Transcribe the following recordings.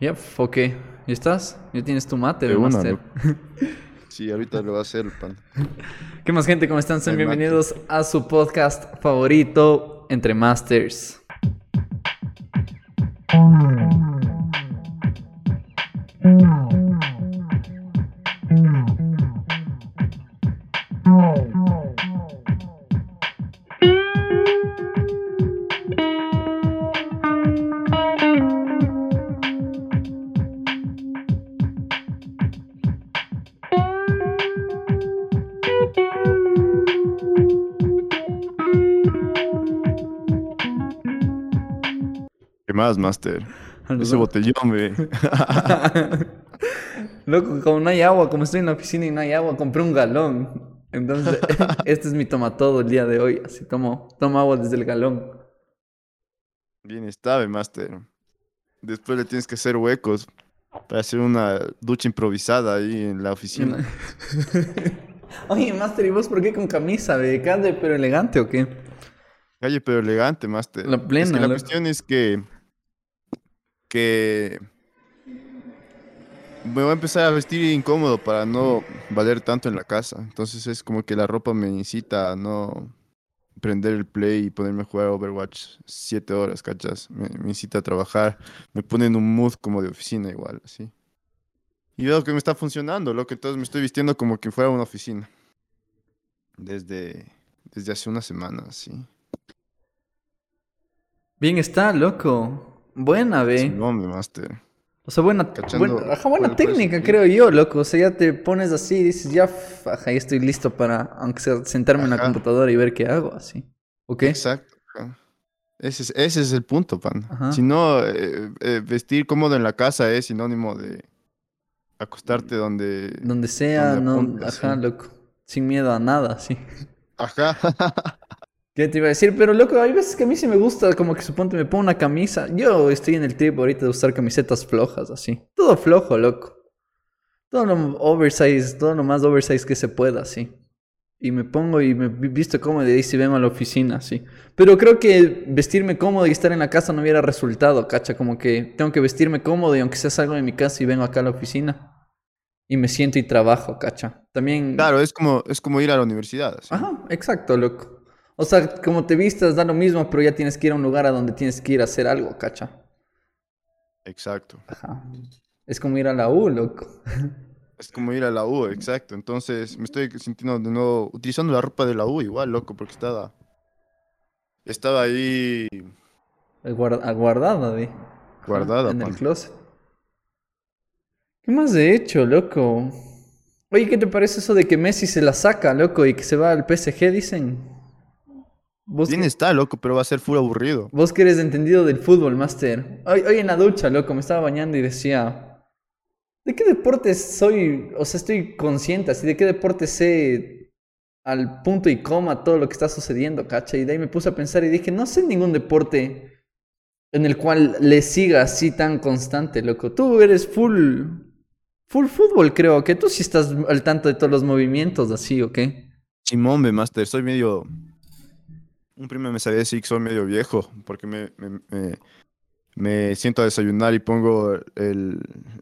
Yep, ok. ¿Ya estás? ¿Ya tienes tu mate De de una, Master? Sí, ahorita lo va a hacer el pan. ¿Qué más, gente? ¿Cómo están? Sean mate. bienvenidos a su podcast favorito, Entre Masters. Ese botellón, ve. Loco, como no hay agua, como estoy en la oficina y no hay agua, compré un galón. Entonces, este es mi toma todo el día de hoy. Así tomo, tomo agua desde el galón. Bien está, ve, Master. Después le tienes que hacer huecos para hacer una ducha improvisada ahí en la oficina. Oye, Master, ¿y vos por qué con camisa, de ¿Calle pero elegante o qué? Calle, pero elegante, Master. La es plena, que la loco. cuestión es que... Que... Me voy a empezar a vestir incómodo para no valer tanto en la casa. Entonces es como que la ropa me incita a no prender el play y ponerme a jugar Overwatch siete horas, ¿cachas? Me, incita a trabajar, me pone en un mood como de oficina igual, así. Y veo que me está funcionando, loco, entonces me estoy vistiendo como que fuera una oficina. Desde, desde hace una semana, sí. Bien está, loco. Buena, ve. Master. O sea, buena, buena, ajá, buena técnica, creo yo, loco. O sea, ya te pones así y dices, ya, ajá, ya estoy listo para, aunque sea, sentarme en la computadora y ver qué hago, así. ¿Ok? Exacto. Ese es, ese es el punto, pan. Ajá. Si no, eh, eh, vestir cómodo en la casa es sinónimo de acostarte donde... Donde sea, donde no, ajá, sí. loco. Sin miedo a nada, sí. Ajá. ¿Qué te iba a decir? Pero, loco, hay veces que a mí sí me gusta, como que suponte me pongo una camisa. Yo estoy en el trip ahorita de usar camisetas flojas, así. Todo flojo, loco. Todo lo oversize, todo lo más oversize que se pueda, así. Y me pongo y me vi- visto cómodo y ahí sí vengo a la oficina, así. Pero creo que vestirme cómodo y estar en la casa no hubiera resultado, cacha. Como que tengo que vestirme cómodo y aunque sea salgo de mi casa y vengo acá a la oficina. Y me siento y trabajo, cacha. También... claro, es como, es como ir a la universidad. así. Ajá, exacto, loco. O sea, como te vistas da lo mismo, pero ya tienes que ir a un lugar a donde tienes que ir a hacer algo, cacha. Exacto. Ajá. Es como ir a la U, loco. Es como ir a la U, exacto. Entonces me estoy sintiendo de nuevo, utilizando la ropa de la U igual, loco, porque estaba... Estaba ahí Guar- Aguardada, de. Ajá, Guardada, En el closet. ¿Qué más he hecho, loco? Oye, ¿qué te parece eso de que Messi se la saca, loco, y que se va al PSG, dicen? ¿Vos, Bien que- está, loco, pero va a ser full aburrido. vos que eres entendido del fútbol, Master. Hoy, hoy en la ducha, loco, me estaba bañando y decía... ¿De qué deportes soy? O sea, estoy consciente así, ¿de qué deporte sé al punto y coma todo lo que está sucediendo, cacha? Y de ahí me puse a pensar y dije, no sé ningún deporte en el cual le siga así tan constante, loco. Tú eres full, full fútbol, creo, que tú sí estás al tanto de todos los movimientos, así, ¿o qué? Simón, master, soy medio... Un primo me sabía decir que soy medio viejo, porque me, me, me- me siento a desayunar y pongo el,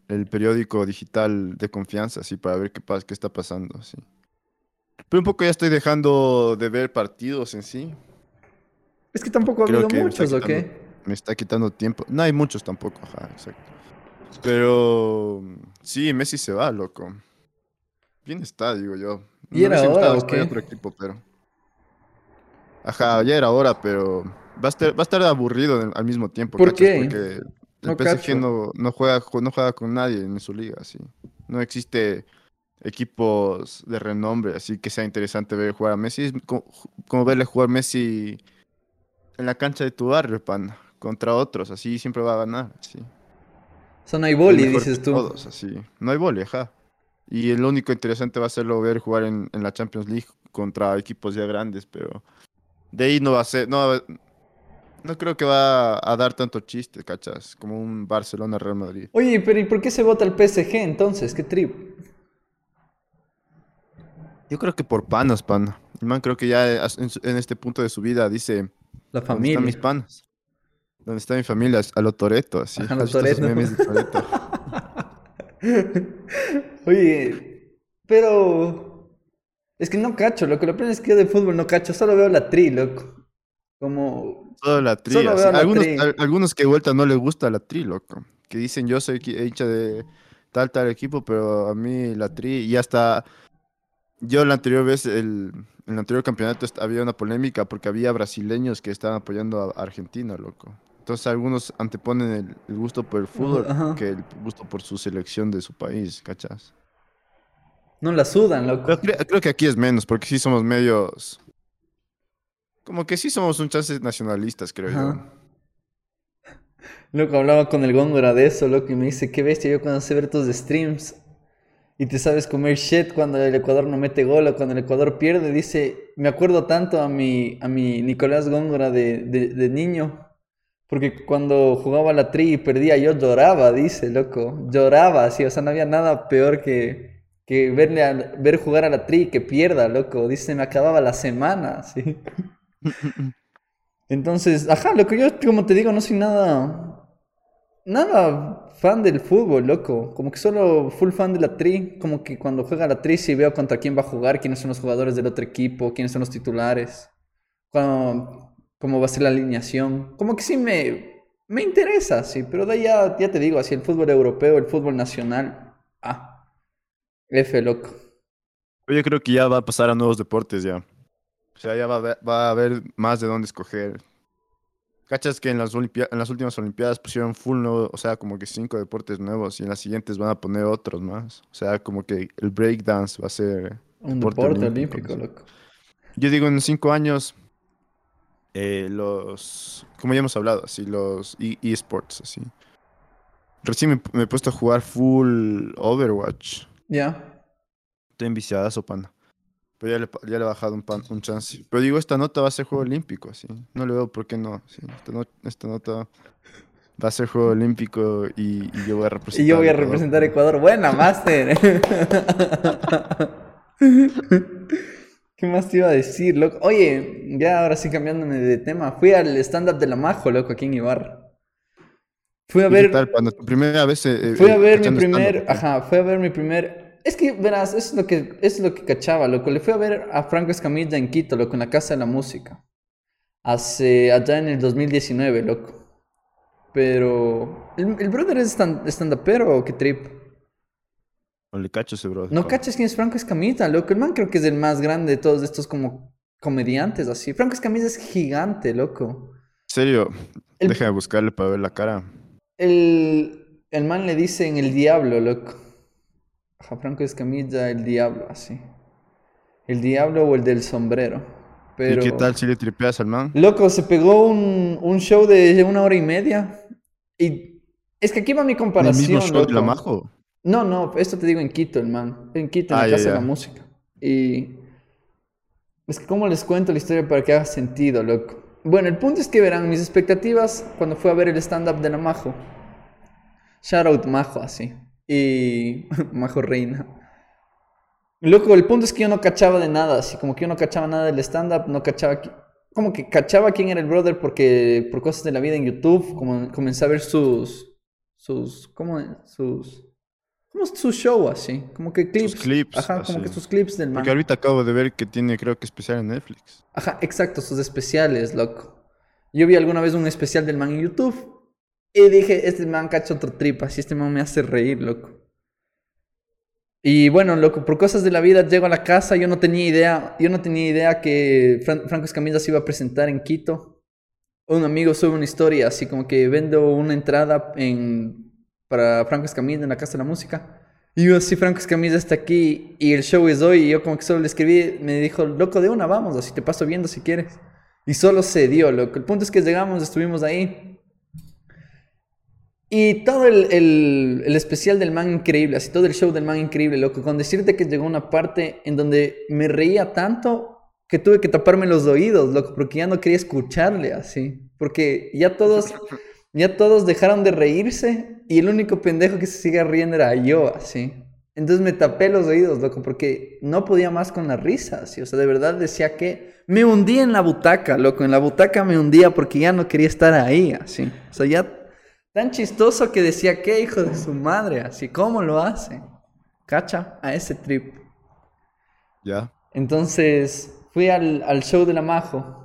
el periódico digital de confianza, así, para ver qué, pasa, qué está pasando, así. Pero un poco ya estoy dejando de ver partidos en sí. Es que tampoco ha habido muchos, ¿o qué? Me está quitando tiempo. No hay muchos tampoco, ajá, exacto. Pero sí, Messi se va, loco. Bien está, digo yo. ¿Y era hora o qué? otro equipo, pero. Ajá, ya era hora, pero va a estar, va a estar aburrido en- al mismo tiempo. ¿Por qué? Porque el No PSG no, no juega, ju- no juega con nadie en su liga, así. No existe equipos de renombre, así que sea interesante ver jugar a Messi. Es co- como, verle jugar Messi en la cancha de tu barrio, pan, contra otros, así siempre va a ganar, así. O sea, no hay boli, dices tú. Todos, así. No hay vole, ajá. Y el único interesante va a serlo ver jugar en, en la Champions League contra equipos ya grandes, pero de ahí no va a ser, no, no creo que va a dar tanto chiste, ¿cachas? Como un Barcelona-Real Madrid. Oye, pero ¿y por qué se vota el PSG entonces? ¿Qué trip? Yo creo que por panas, pan. El man creo que ya en, este punto de su vida dice, La ¿dónde familia. están mis panas? Donde está mi familia, a lo Toreto, así. A lo ¿Has visto esos Toretto. memes de Toretto? Oye, pero es que no cacho, loco. Lo peor es que yo de fútbol no cacho, solo veo la tri, loco. Como Solo la tri, Solo así. veo la Algunos, tri. al- algunos que de vuelta no les gusta la tri, loco. Que dicen yo soy hincha de tal, tal equipo, pero a mí la tri, y hasta yo la anterior vez, el, en el anterior campeonato había una polémica porque había brasileños que estaban apoyando a Argentina, loco. Entonces algunos anteponen el, el gusto por el fútbol ajá. que el gusto por su selección de su país, ¿cachas? No la sudan, loco. Pero cre- creo que aquí es menos, porque sí somos medios... Como que sí somos un chance nacionalistas, creo yo. Loco, hablaba con el Góngora de eso, loco, y me dice, qué bestia, yo cuando sé ver tus streams y te sabes comer shit cuando el Ecuador no mete gol o cuando el Ecuador pierde, dice, me acuerdo tanto a mi, a mi Nicolás Góngora de, de, de niño, porque cuando jugaba la tri y perdía yo lloraba, dice, loco, lloraba, así, o sea, no había nada peor que, que verle a- ver jugar a la tri que pierda, loco, dice, me acababa la semana, así. Entonces, ajá, loco, yo como te digo, no soy nada, nada fan del fútbol, loco. Como que solo full fan de la tri. Como que cuando juega la tri sí veo contra quién va a jugar, quiénes son los jugadores del otro equipo, quiénes son los titulares, cuándo- cómo va a ser la alineación. Como que sí me, me interesa, sí, pero de ahí ya, ya te digo, así el fútbol europeo, el fútbol nacional, ah, F, loco. Yo creo que ya va a pasar a nuevos deportes ya. O sea, ya va a haber, va a haber más de dónde escoger. ¿Cachas que en las, olimpia- en las últimas Olimpiadas pusieron full nuevo, o sea, como que cinco deportes nuevos y en las siguientes van a poner otros más? O sea, como que el breakdance va a ser... Un Deporte deporte olímpico, loco. Yo digo, en cinco años, eh, los... Como ya hemos hablado, así, los e- eSports, así. Recién me, me he puesto a jugar full Overwatch. Ya. Estoy enviciadazo, pana. Pero ya le, ya le he bajado un, pan- un chance. Pero digo, esta nota va a ser juego olímpico, así. No le veo por qué no. sí. Esta, no- esta nota va a ser juego olímpico y, y yo voy a representar. Y yo voy a representar a Ecuador. Buena, Master. ¿Qué más te iba a decir, loco? Oye, ya ahora sí cambiándome de tema. Fui al stand-up de la Majo, loco, aquí en Ibarra. Fui a ¿Y qué ver. tal, pana? Tu primera vez. eh, Fui a eh, ver mi primer. Ajá, fui a ver mi primer. Es que, verás, eso es lo que, es lo que cachaba, loco. Le fui a ver a Franco Escamilla en Quito, loco, en la Casa de la Música. Hace. allá en el 2019, loco. Pero. ¿El, el brother es stand- stand-upero o qué trip? No le cacho ese bro. No cachas quién es Franco Escamilla, loco. El man creo que es el más grande de todos estos como comediantes así. Franco Escamilla es gigante, loco. En serio, El- déjame buscarle para ver la cara. El, el man le dicen el diablo, loco. Ajá, Franco Escamilla, el diablo, así. El diablo o el del sombrero. Pero... ¿Y qué tal si le tripeas al man? Loco, se pegó un, un show de una hora y media. Y es que aquí va mi ¿En el comparación, mismo show de la. Majo? No, no, esto te digo en Quito, el man. En Quito, en Ah, la ya, Casa de la Música. Y. Es que, ¿cómo les cuento la historia para que haga sentido, loco? Bueno, el punto es que verán mis expectativas cuando fui a ver el stand-up de la Majo. Shout out Majo, así. Y. Majo Reina. Loco, el punto es que yo no cachaba de nada, así como que yo no cachaba nada del stand-up, no cachaba. Como que cachaba quién era el brother porque por cosas de la vida en YouTube, como comencé a ver sus. Sus. ¿Cómo? Sus. Como su show así, como que clips. clips, Ajá, como que sus clips del man. Porque ahorita acabo de ver que tiene, creo que especial en Netflix. Ajá, exacto, sus especiales, loco. Yo vi alguna vez un especial del man en YouTube y dije, este man cacha otro trip, así este man me hace reír, loco. Y bueno, loco, por cosas de la vida llego a la casa, yo no tenía idea, yo no tenía idea que Fran- Franco Escamilla se iba a presentar en Quito. Un amigo sube una historia, así como que vendo una entrada en, para Franco Escamilla en la Casa de la Música. Y yo así, Franco Escamilla está aquí y el show es hoy. Y yo como que solo le escribí, me dijo, loco, de una, vamos, así te paso viendo si quieres. Y solo se dio, loco. El punto es que llegamos, estuvimos ahí. Y todo el, el- el especial del man increíble, así todo el show del man increíble, loco. Con decirte que llegó una parte en donde me reía tanto que tuve que taparme los oídos, loco, porque ya no quería escucharle así. Porque ya todos, ya todos dejaron de reírse y el único pendejo que se sigue riendo era yo, así. Entonces me tapé los oídos, loco, porque no podía más con la risa, así. O sea, de verdad decía que me hundía en la butaca, loco. En la butaca me hundía porque ya no quería estar ahí, así. O sea, ya tan chistoso que decía que hijo de su madre, así. ¿Cómo lo hace? ¿Cacha? A ese trip. Ya. Entonces fui al, al show de la Majo.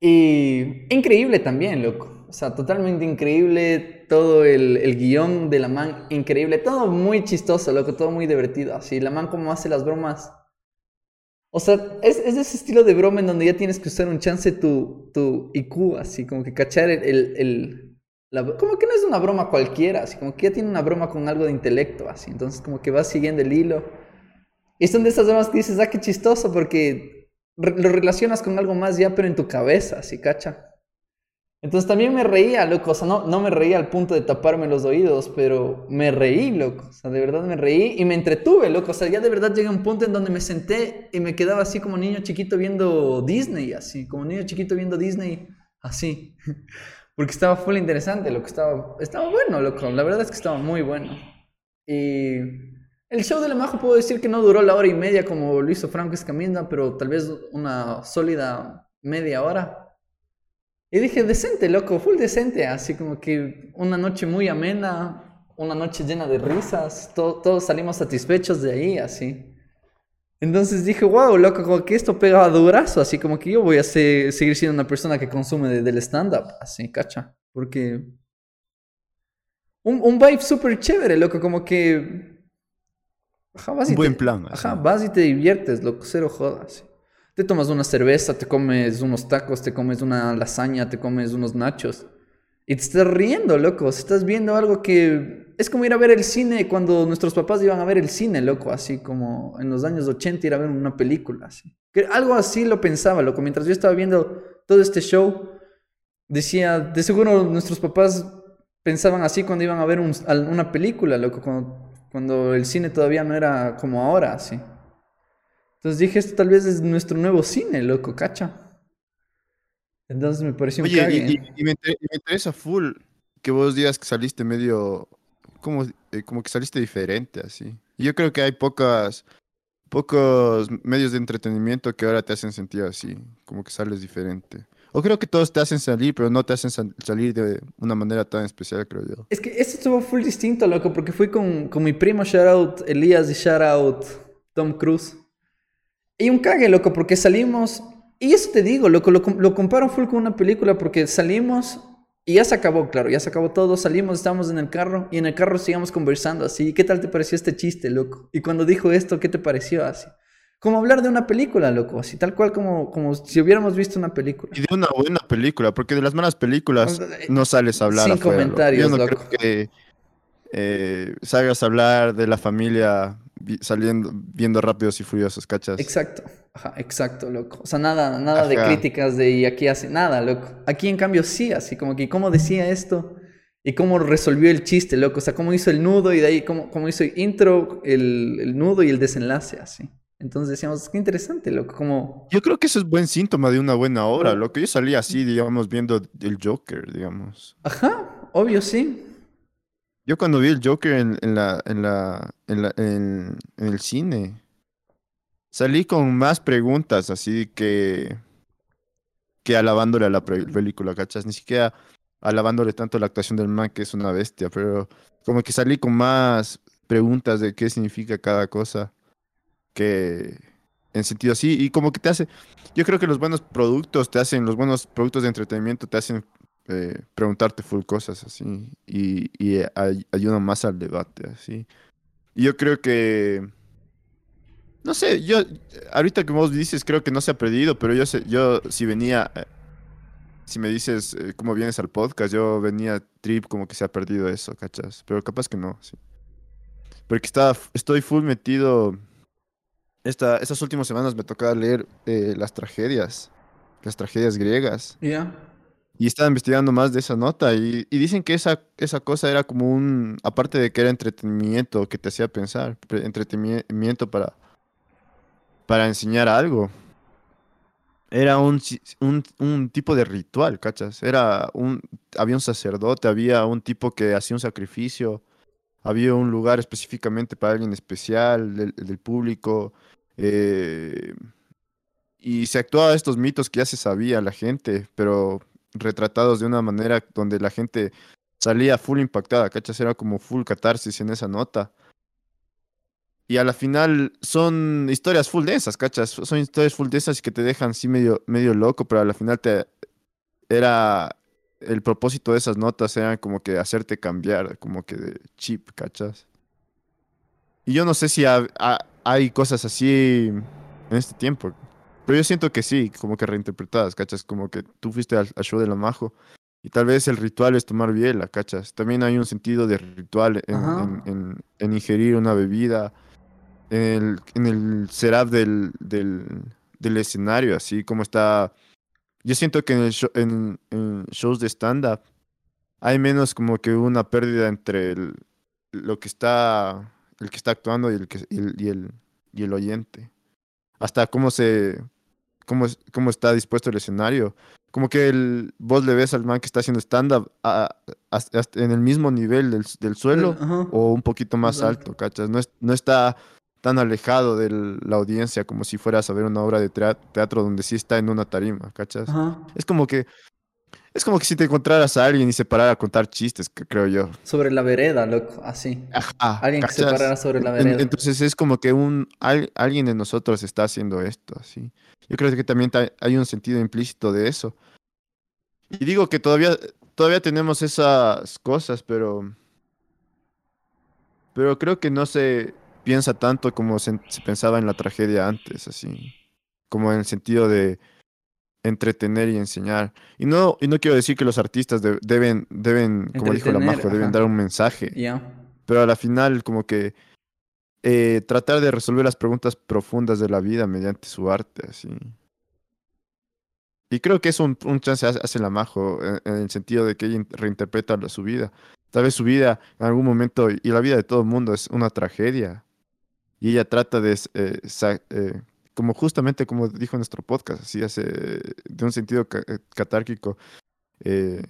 Y increíble también, loco. O sea, totalmente increíble todo el, el guion de la man, increíble, todo muy chistoso, loco, todo muy divertido. Así, la man como hace las bromas. O sea, es, es ese estilo de broma en donde ya tienes que usar un chance tu, tu IQ, así, como que cachar el, el, la, como que no es una broma cualquiera, así, como que ya tiene una broma con algo de intelecto, así. Entonces, como que vas siguiendo el hilo. Y son de esas bromas que dices, ah, qué chistoso, porque lo relacionas con algo más ya, pero en tu cabeza, así, cacha. Entonces también me reía, loco. O sea, no, no me reía al punto de taparme los oídos, pero me reí, loco. O sea, de verdad me reí y me entretuve, loco. O sea, ya de verdad llegué a un punto en donde me senté y me quedaba así como niño chiquito viendo Disney, así. Como niño chiquito viendo Disney, así. Porque estaba full interesante, loco. Estaba, estaba bueno, loco. La verdad es que estaba muy bueno. Y el show de la Majo puedo decir que no duró la hora y media como lo hizo Franco Escamilla, pero tal vez una sólida media hora. Y dije, decente, loco, full decente, así como que una noche muy amena, una noche llena de risas, todos salimos satisfechos de ahí, así. Entonces dije, wow, loco, como que esto pega durazo, así como que yo voy a seguir siendo una persona que consume del stand-up, así, cacha. Porque... Un, un vibe súper chévere, loco, como que... Ajá, vas y un buen plan. Ajá, vas y te diviertes, loco, cero jodas te tomas una cerveza, te comes unos tacos, te comes una lasaña, te comes unos nachos. Y te estás riendo, loco. Estás viendo algo que es como ir a ver el cine cuando nuestros papás iban a ver el cine, loco. Así como en los años 80 ir a ver una película. Así. Que algo así lo pensaba, loco. Mientras yo estaba viendo todo este show, decía, de seguro nuestros papás pensaban así cuando iban a ver una película, loco. Cuando, cuando el cine todavía no era como ahora, así. Entonces dije, esto tal vez es nuestro nuevo cine, loco, cacha. Entonces me pareció un Oye, y, me interesa full que vos digas que saliste medio, como, eh, como que saliste diferente, así. yo creo que hay pocas, pocos medios de entretenimiento que ahora te hacen sentir así, como que sales diferente. O creo que todos te hacen salir, pero no te hacen salir de una manera tan especial, creo yo. Es que esto estuvo full distinto, loco, porque fui con, con mi primo, shout out Elías y shout out Tom Cruise. Y un cague, loco, porque salimos. Y eso te digo, loco, lo, lo comparo full con una película porque salimos y ya se acabó, claro, ya se acabó todo. Salimos, estábamos en el carro y en el carro seguíamos conversando así. ¿Qué tal te pareció este chiste, loco? Y cuando dijo esto, ¿qué te pareció así? Como hablar de una película, loco, así tal cual como, como si hubiéramos visto una película. Y de una buena película, porque de las malas películas no sales a hablar. Sin comentarios, Yo no creo que eh, salgas a hablar de la familia saliendo, viendo rápidos y furiosos, ¿cachas? Exacto, Ajá, exacto, loco. O sea, nada, nada de críticas de y aquí hace nada, loco. Aquí en cambio sí, así como que cómo decía esto y cómo resolvió el chiste, loco. O sea, cómo hizo el nudo y de ahí cómo, cómo hizo el intro, el, el nudo y el desenlace, así. Entonces decíamos, qué interesante, loco, como... Yo creo que eso es buen síntoma de una buena obra, loco. Yo salí así, digamos, viendo el Joker, digamos. Ajá, obvio, sí. Yo cuando vi el Joker en, la, en, la, en, la, en, el cine, salí con más preguntas, así que, que alabándole a la película, ¿cachas? Ni siquiera alabándole tanto la actuación del man, que es una bestia, pero como que salí con más preguntas de qué significa cada cosa, que en sentido así, y como que te hace, yo creo que los buenos productos te hacen, los buenos productos de entretenimiento te hacen eh, preguntarte full cosas así y, y ayuda más al debate así. Y yo creo que, no sé, yo, ahorita que vos dices, creo que no se ha perdido, pero yo, sé, yo si venía, eh, si me dices eh, cómo vienes al podcast, yo venía trip como que se ha perdido eso, ¿cachas? Pero capaz que no, sí. Porque estaba, estoy full metido. Esta, estas últimas semanas me tocaba leer las tragedias, las tragedias griegas. Ya. Y estaba investigando más de esa nota y, dicen que esa, esa cosa era como un, aparte de que era entretenimiento que te hacía pensar, entretenimiento para, para enseñar algo, era un, un, tipo de ritual, ¿cachas? Era un, había un sacerdote, había un tipo que hacía un sacrificio, había un lugar específicamente para alguien especial, del, del público, eh, y se actuaba estos mitos que ya se sabía la gente, pero retratados de una manera donde la gente salía full impactada, ¿cachas? Era como full catarsis en esa nota. Y a la final son historias full densas, ¿cachas? Son historias full densas que te dejan así medio, medio loco, pero a la final te era el propósito de esas notas era como que hacerte cambiar, como que de chip, ¿cachas? Y yo no sé si ha- ha- hay cosas así en este tiempo, pero yo siento que sí, como que reinterpretadas, ¿cachas? Como que tú fuiste al, al show de la Majo y tal vez el ritual es tomar biela, ¿cachas? También hay un sentido de ritual en, en- en- en ingerir una bebida, en el, el setup del, del, del escenario, así como está... Yo siento que en, el show- en, en shows de stand-up hay menos como que una pérdida entre el, lo que está, el que está actuando y el, que, y el, y el, y el oyente. Hasta cómo se, cómo, es- cómo está dispuesto el escenario. Como que el, vos le ves al man que está haciendo stand-up en el mismo nivel del, del suelo Ajá. o un poquito más Más alto. ¿cachas? No, es- no está tan alejado de la audiencia como si fueras a ver una obra de teatro donde sí está en una tarima, ¿cachas? Ajá. Es como que es como que si te encontraras a alguien y se parara a contar chistes, creo yo. Sobre la vereda, loco, así. Ajá, Alguien que se parara sobre la vereda. Entonces es como que un al- alguien de nosotros está haciendo esto, así. Yo creo que también ta- hay un sentido implícito de eso. Y digo que todavía todavía tenemos esas cosas, pero pero creo que no se piensa tanto como se, se pensaba en la tragedia antes, así. Como en el sentido de entretener y enseñar. Y no, y no quiero decir que los artistas de- deben, deben, como dijo la Majo, deben dar un mensaje pero a la final como que eh, tratar de resolver las preguntas profundas de la vida mediante su arte, así. Y creo que es un, un chance hace la Majo, en, en el sentido de que ella in- reinterpreta su vida. Tal vez su vida en algún momento, y la vida de todo el mundo es una tragedia. Y ella trata de, eh, eh, como justamente como dijo nuestro podcast, así hace, de un sentido ca- eh, catárquico, eh,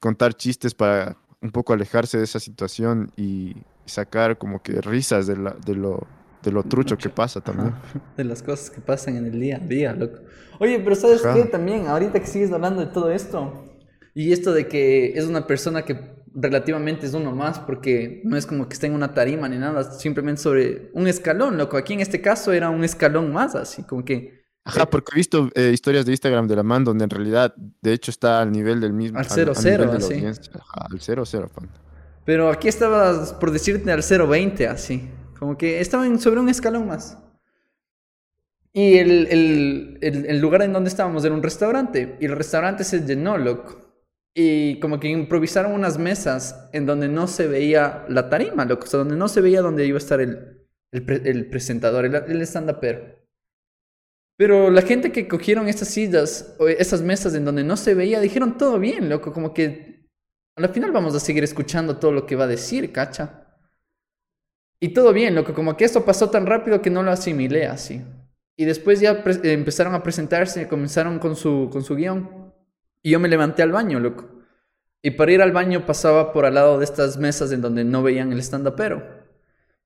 contar chistes para un poco alejarse de esa situación y sacar como que risas de, la, de, lo, de lo trucho que pasa también. Ajá, De las cosas que pasan en el día a día, loco. Oye, pero ¿sabes Ajá. qué? También, ahorita que sigues hablando de todo esto, y esto de que es una persona que relativamente es uno más, porque no es como que esté en una tarima ni nada, simplemente sobre un escalón, loco. Aquí en este caso era un escalón más, así como que Ajá, porque he visto eh, historias de Instagram de la man donde en realidad, de hecho, está al nivel del mismo. Al cero, cero, nivel de la así. audiencia. Ajá, al cero, cero, pan. Pero aquí estabas, por decirte, al 0.20, así. Como que estaban sobre un escalón más. Y el, el, el, el lugar en donde estábamos era un restaurante. Y el restaurante se llenó, loco. Y como que improvisaron unas mesas en donde no se veía la tarima, loco. O sea, donde no se veía donde iba a estar el, el, pre- el presentador, el, el stand-upero. Pero la gente que cogieron estas sillas, o esas mesas en donde no se veía, dijeron todo bien, loco. Como que a la final vamos a seguir escuchando todo lo que va a decir, cacha. Y todo bien, loco, como que esto pasó tan rápido que no lo asimilé así. Y después ya empezaron a presentarse, comenzaron con su, con su guion. Y yo me levanté al baño, loco. Y para ir al baño pasaba por al lado de estas mesas en donde no veían el stand-upero.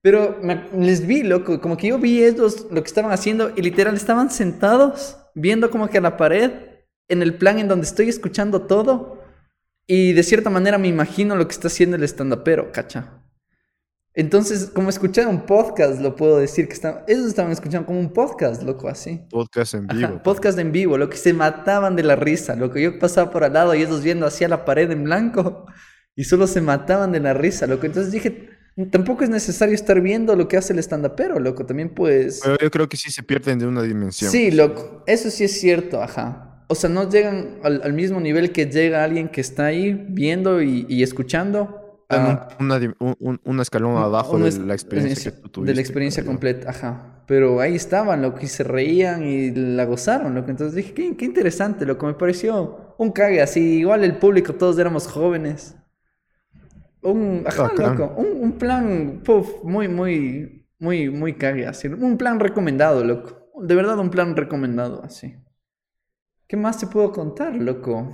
Pero me- les vi, loco, como que yo vi ellos lo que estaban haciendo y literal estaban sentados viendo como que a la pared en el plan en donde estoy escuchando todo y de cierta manera me imagino lo que está haciendo el stand-upero, cacha. Entonces, como escuchar un podcast, lo puedo decir que estaban, ellos estaban escuchando como un podcast, loco, así. Podcast en vivo. pan. podcast en vivo, lo que se mataban de la risa, lo que yo pasaba por al lado y ellos viendo hacia la pared en blanco y solo se mataban de la risa, loco. Entonces dije, tampoco es necesario estar viendo lo que hace el stand-upero, loco, también pues... Pero yo creo que sí se pierden de una dimensión. Sí, loco, eso sí es cierto, ajá. O sea, no llegan al, al mismo nivel que llega alguien que está ahí viendo y, y escuchando. Están un- una, escalón abajo una de la experiencia que tú tuviste. De la experiencia completa, ajá. Pero ahí estaban, loco, y se reían y la gozaron, loco. Entonces dije, qué, qué interesante, loco. Me pareció un cague así. Igual el público, todos éramos jóvenes. Un, ajá, Bacán. loco. Un, un plan, muy, muy, muy, muy cague así. Un plan recomendado, loco. De verdad, un plan recomendado así. ¿Qué más te puedo contar, loco?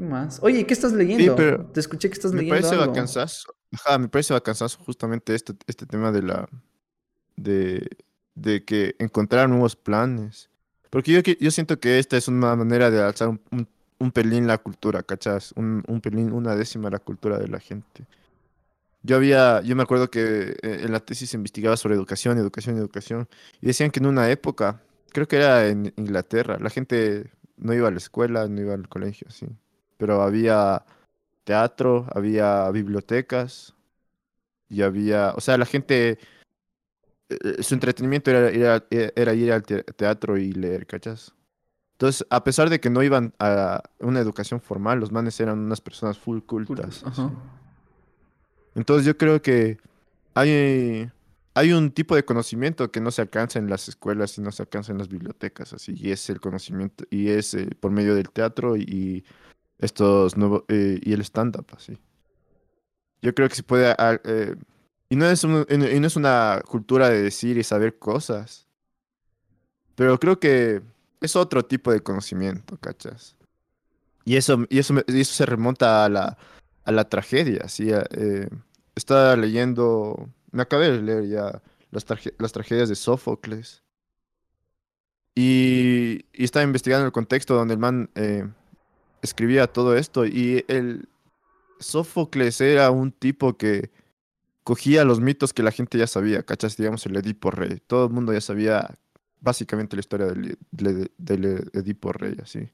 ¿Qué más? Oye, ¿qué estás leyendo? pero Te escuché que estás Me leyendo parece algo. vacanzazo. Ajá, me parece bacanzazo justamente este, este tema de la. De, de que encontrar nuevos planes. Porque yo, yo siento que esta es una manera de alzar un, un, un pelín la cultura, ¿cachas? Un, un pelín, una décima la cultura de la gente. Yo había, yo me acuerdo que eh, en la tesis se investigaba sobre educación, educación, educación. Y decían que en una época, creo que era en Inglaterra, la gente no iba a la escuela, no iba al colegio, sí. Pero había teatro, había bibliotecas y había, o sea, la gente, eh, eh, su entretenimiento era, ir a- e- era ir al te- teatro y leer, ¿cachas? Entonces, a pesar de que no iban a una educación formal, los manes eran unas personas full cultas. Ajá. Entonces yo creo que hay, hay un tipo de conocimiento que no se alcanza en las escuelas y no se alcanza en las bibliotecas, así, y es el conocimiento, y es eh, por medio del teatro y estos nuevos, eh, y el stand-up, así. Yo creo que se puede, ah, eh, y no es y no es una cultura de decir y saber cosas, pero creo que es otro tipo de conocimiento, ¿cachas? Y eso, y eso, y eso se remonta a la, a la tragedia, ¿sí? eh, estaba leyendo, me acabé de leer ya las, las tragedias de Sófocles. Y, y estaba investigando el contexto donde el man escribía todo esto. Y el Sófocles era un tipo que cogía los mitos que la gente ya sabía, ¿cachas? Digamos el Edipo Rey. Todo el mundo ya sabía básicamente la historia del, Edipo Rey, así.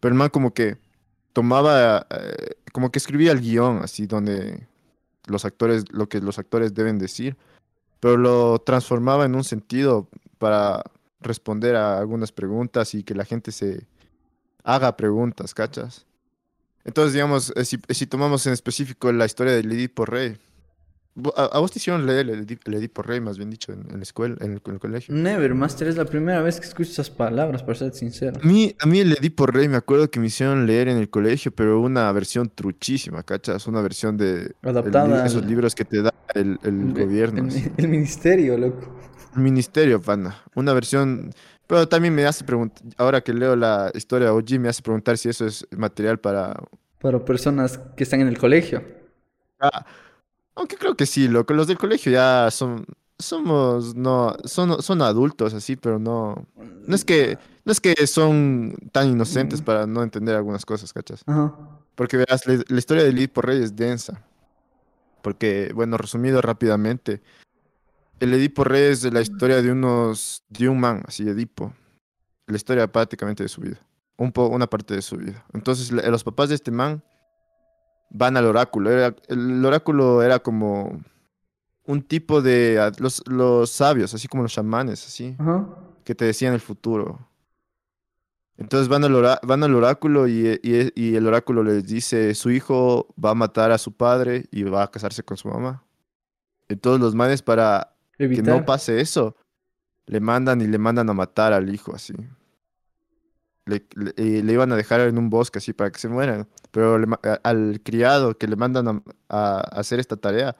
Pero el man como que tomaba, eh, como que escribía el guion, así, donde los actores, lo que los actores deben decir, pero lo transformaba en un sentido para responder a algunas preguntas y que la gente se haga preguntas, ¿cachas? Entonces, digamos, eh, si, si tomamos en específico la historia del Edipo Rey, a, a vos te hicieron leer el, el Edipo Rey, más bien dicho, en, en la escuela, en el, en el colegio. Never, Master, es la primera vez que escucho esas palabras, para ser sincero. A mí, a mí el Edipo Rey me acuerdo que me hicieron leer en el colegio, pero una versión truchísima, ¿cachas? Una versión de el Adaptada esos al- libros que te da el, el gobierno, El, el ministerio, loco. el ministerio, pana. Una versión, pero también me hace preguntar, ahora que leo la historia de OG, me hace preguntar si eso es material para... Para personas que están en el colegio. Ah, aunque creo que sí, loco, los del colegio ya son, somos, no, son, son adultos así, pero no, no es que, no es que son tan inocentes Mm. para no entender algunas cosas, ¿cachas? Ajá. Porque verás, la, la historia de Edipo Rey es densa. Porque, bueno, resumido rápidamente, el Edipo Rey es de la historia de unos, de un man, así, Edipo. La historia prácticamente de su vida. Un po, una parte de su vida. Entonces, la- los papás de este man van al oráculo. Era- el oráculo era como un tipo de, los, los sabios, así como los chamanes, así Ajá. que te decían el futuro. Entonces van al, ora- van al oráculo y, y y el oráculo les dice, su hijo va a matar a su padre y va a casarse con su mamá. Entonces los manes para que no pase eso, le mandan y le mandan a matar al hijo así. Le, le- iban a dejar en un bosque así para que se mueran. Pero le ma- a- al criado que le mandan a, a hacer esta tarea,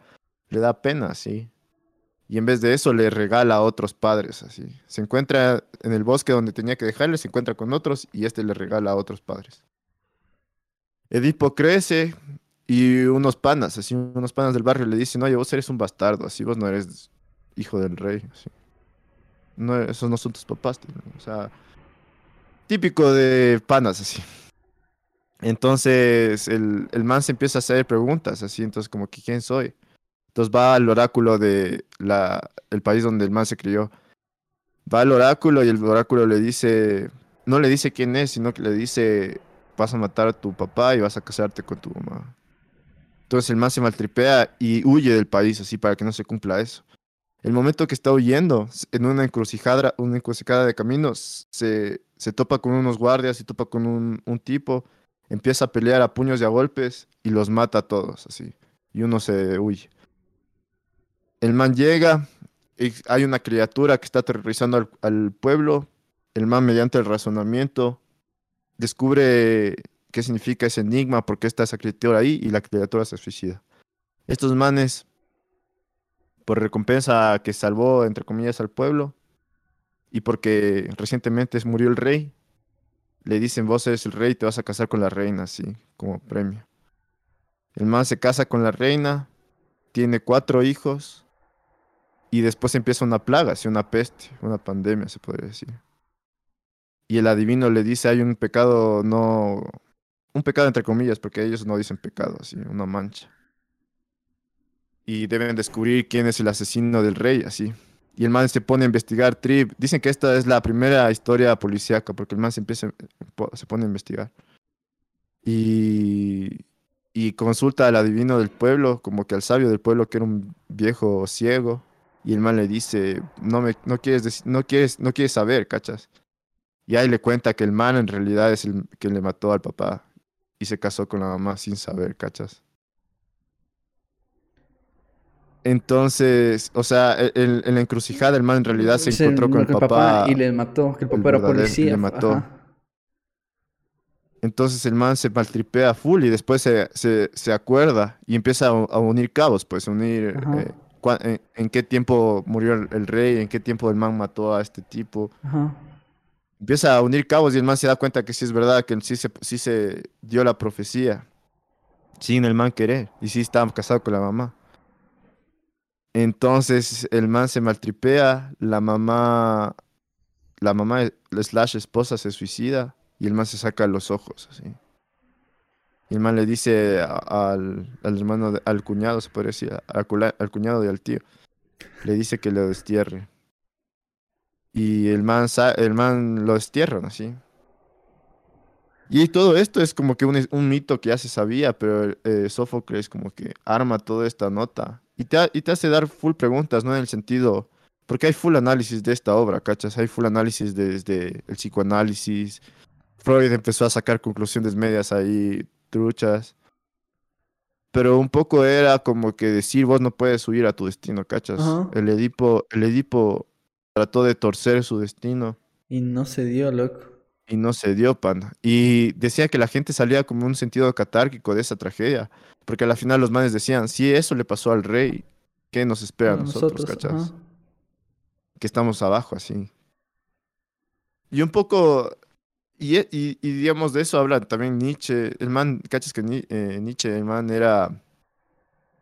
le da pena así. Y en vez de eso le regala a otros padres así. Se encuentra en el bosque donde tenía que dejarle, se encuentra con otros y este le regala a otros padres. Edipo crece y unos panas, así unos panas del barrio le dicen, oye, vos eres un bastardo, así vos no eres hijo del rey. así. No, esos no son tus papás. tío", O sea, típico de panas así. Entonces el, el man se empieza a hacer preguntas así, entonces como que quién soy. Entonces va al oráculo de la, el país donde el man se crió. Va al oráculo y el oráculo le dice, no le dice quién es, sino que le dice, vas a matar a tu papá y vas a casarte con tu mamá. Entonces el man se maltripea y huye del país así para que no se cumpla eso. El momento que está huyendo, en una encrucijada, una encrucijada de caminos, se, se topa con unos guardias, se topa con un, un tipo, empieza a pelear a puños y a golpes y los mata a todos así. Y uno se huye. El man llega, y hay una criatura que está aterrorizando al, al pueblo. El man, mediante el razonamiento, descubre qué significa ese enigma, por qué está esa criatura ahí, y la criatura se suicida. Estos manes, por recompensa que salvó, entre comillas, al pueblo, y porque recientemente murió el rey, le dicen, vos eres el rey, te vas a casar con la reina, así, como premio. El man se casa con la reina, tiene cuatro hijos y después empieza una plaga, así una peste, una pandemia, se podría decir. Y el adivino le dice, hay un pecado no... Un pecado entre comillas, porque ellos no dicen pecado, así, una mancha. Y deben descubrir quién es el asesino del rey, así. Y el man se pone a investigar Trip. Dicen que esta es la primera historia policíaca, porque el man se empieza, se pone a investigar. Y, y consulta al adivino del pueblo, como que al sabio del pueblo, que era un viejo ciego. Y el man le dice, no, me, no, quieres, no, quieres, no quieres saber, ¿cachas? Y ahí le cuenta que el man en realidad es el que le mató al papá y se casó con la mamá sin saber, ¿cachas? Entonces, o sea, e, en la encrucijada el man en realidad se encontró con el papá, y le mató, que el papá era policía. Le mató. Entonces el man se maltripea full y después se, se, se acuerda y empieza a, unir cabos, pues unir eh, en, qué tiempo murió el, rey, en qué tiempo el man mató a este tipo. Ajá empieza a unir cabos y el man se da cuenta que sí es verdad, que sí se, sí se dio la profecía. Sin el man querer. Y sí estaba casado con la mamá. Entonces el man se maltripea, la mamá, la mamá slash esposa se suicida y el man se saca los ojos así. Y el man le dice al, al hermano, al cuñado, se podría decir, al, cuñado y al tío, le dice que lo destierre. Y el man, el man lo destierran así. Y todo esto es como que un, un mito que ya se sabía, pero eh, Sófocles como que arma toda esta nota. Y te, y te hace dar full preguntas, ¿no? En el sentido, porque hay full análisis de esta obra, ¿cachas? Hay full análisis desde el psicoanálisis. Freud empezó a sacar conclusiones medias ahí, truchas. Pero un poco era como que decir, vos no puedes huir a tu destino, ¿cachas? El Edipo, el Edipo trató de torcer su destino. Y no se dio, loco. Y no se dio, pan. Y decía que la gente salía como un sentido catárquico de esa tragedia. Porque al final los manes decían, si eso le pasó al rey, ¿qué nos espera a nosotros, cachas? Que estamos abajo así. Y un poco, y, y, digamos de eso habla también Nietzsche. El man, cachas que eh, Nietzsche, el man era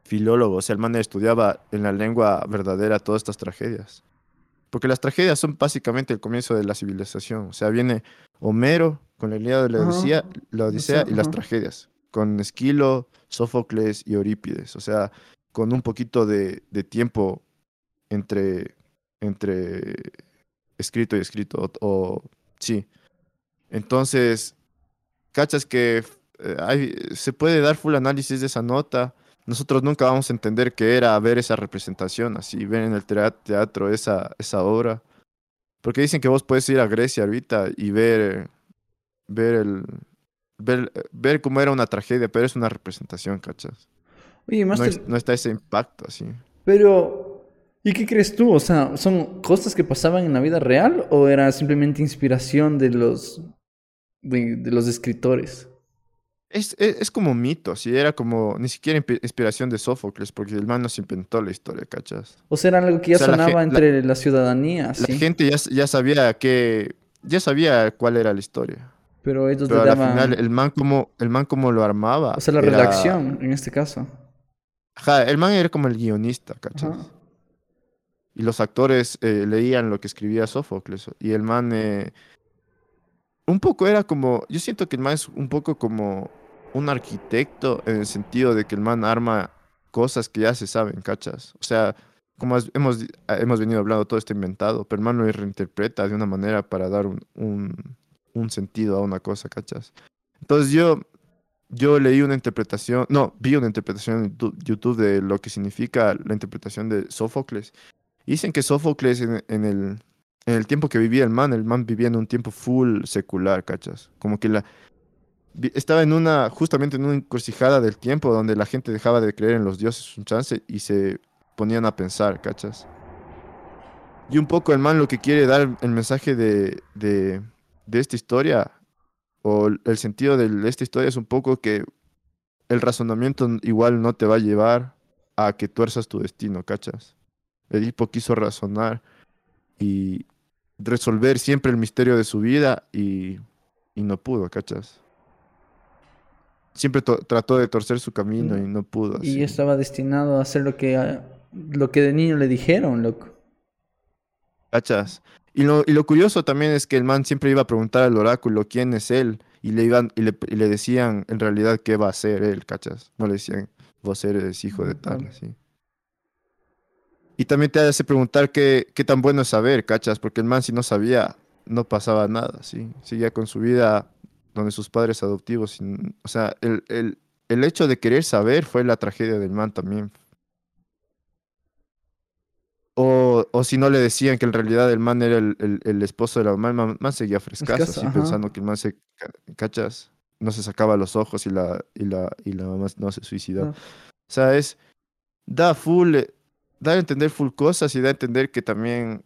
filólogo, o sea, el man estudiaba en la lengua verdadera todas estas tragedias. Porque las tragedias son básicamente el comienzo de la civilización. O sea, viene Homero con la Ilíada de la Odisea, la Odisea y las tragedias. Con Esquilo, Sófocles y Eurípides. O sea, con un poquito de, tiempo entre, entre escrito y escrito. O, sí. Entonces, cachas que eh, hay, se puede dar full análisis de esa nota nosotros nunca vamos a entender qué era ver esa representación, así, ver en el teatro esa, esa obra. Porque dicen que vos puedes ir a Grecia ahorita y ver, ver, el, ver, ver cómo era una tragedia, pero es una representación, ¿cachas? Oye, más no, está ese impacto así. Pero, ¿y qué crees tú? O sea, ¿son cosas que pasaban en la vida real o era simplemente inspiración de los, de los escritores? Es, es, es, como mito, sí, era como ni siquiera inspiración de Sófocles, porque el man no se inventó la historia, ¿cachas? O sea, era algo que ya sonaba entre la, ciudadanía, ¿sí? La gente ya, ya sabía que, ya sabía cuál era la historia. Pero ellos Pero al final, el man como, el man como lo armaba. O sea, la redacción, en este caso. Ajá, el man era como el guionista, ¿cachas? Y los actores eh, leían lo que escribía Sófocles. Y el man... Eh, un poco era como... Yo siento que el man es un poco como un arquitecto en el sentido de que el man arma cosas que ya se saben, ¿cachas? O sea, como hemos, hemos venido hablando, todo está inventado, pero el man lo reinterpreta de una manera para dar un, un, sentido a una cosa, ¿cachas? Entonces yo, yo leí una interpretación, no, vi una interpretación en YouTube de lo que significa la interpretación de Sófocles. Dicen que Sófocles en, en, el, en el tiempo que vivía el man, el man vivía en un tiempo full secular, ¿cachas? Como que la, estaba en una, justamente en una encrucijada del tiempo donde la gente dejaba de creer en los dioses un chance y se ponían a pensar, ¿cachas? Y un poco el man lo que quiere dar el mensaje de, de, de esta historia, o el sentido de esta historia es un poco que el razonamiento igual no te va a llevar a que tuerzas tu destino, ¿cachas? Edipo quiso razonar y resolver siempre el misterio de su vida y, y no pudo, ¿cachas? Siempre trató de torcer su camino y no pudo. Y así. estaba destinado a hacer lo que, ah, lo que de niño le dijeron, loco. ¿Cachas? Y lo, y lo curioso también es que el man siempre iba a preguntar al oráculo quién es él y le iban y le, y le decían en realidad qué va a ser él, ¿cachas? No le decían vos eres hijo de tal, así. Y también te hace preguntar qué, qué tan bueno es saber, ¿cachas? Porque el man si no sabía, no pasaba nada, ¿sí? Seguía con su vida donde sus padres adoptivos, o sea, el, el, el hecho de querer saber fue la tragedia del man también. O, o si no le decían que en realidad el man era el, el- el esposo de la mamá, el man, man seguía frescazo, Frescazo, así ajá. pensando que el man se, ca- cachas, no se sacaba los ojos y la, y la, y la mamá no se suicidó. No. O sea, es, da full, eh, da a entender full cosas y da a entender que también,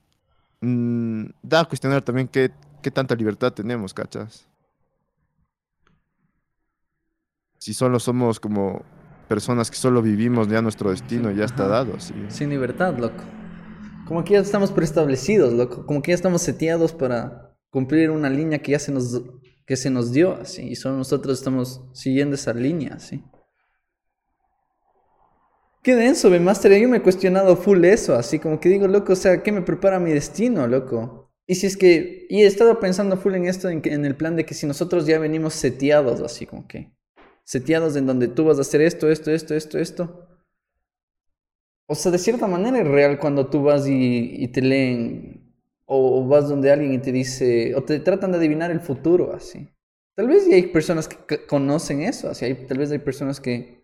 mm, da a cuestionar también qué, qué tanta libertad tenemos, cachas. Si solo somos como personas que solo vivimos ya nuestro destino, ya está Ajá. dado. Sin libertad, loco. Como que ya estamos preestablecidos, loco. Como que ya estamos seteados para cumplir una línea que ya se nos, que se nos dio, así. Y solo nosotros estamos siguiendo esa línea, así. Qué denso, ve, Master. Yo me he cuestionado full eso, así como que digo, loco, o sea, ¿qué me prepara mi destino, loco? Y si es que, y he estado pensando full en esto, en el plan de que si nosotros ya venimos seteados, así como que, seteados en donde tú vas a hacer esto, esto, esto, esto, esto. O sea, de cierta manera es real cuando tú vas y, y te leen, o, o vas donde alguien y te dice, o te tratan de adivinar el futuro, así. Tal vez ya hay personas que conocen eso, así, hay, tal vez hay personas que,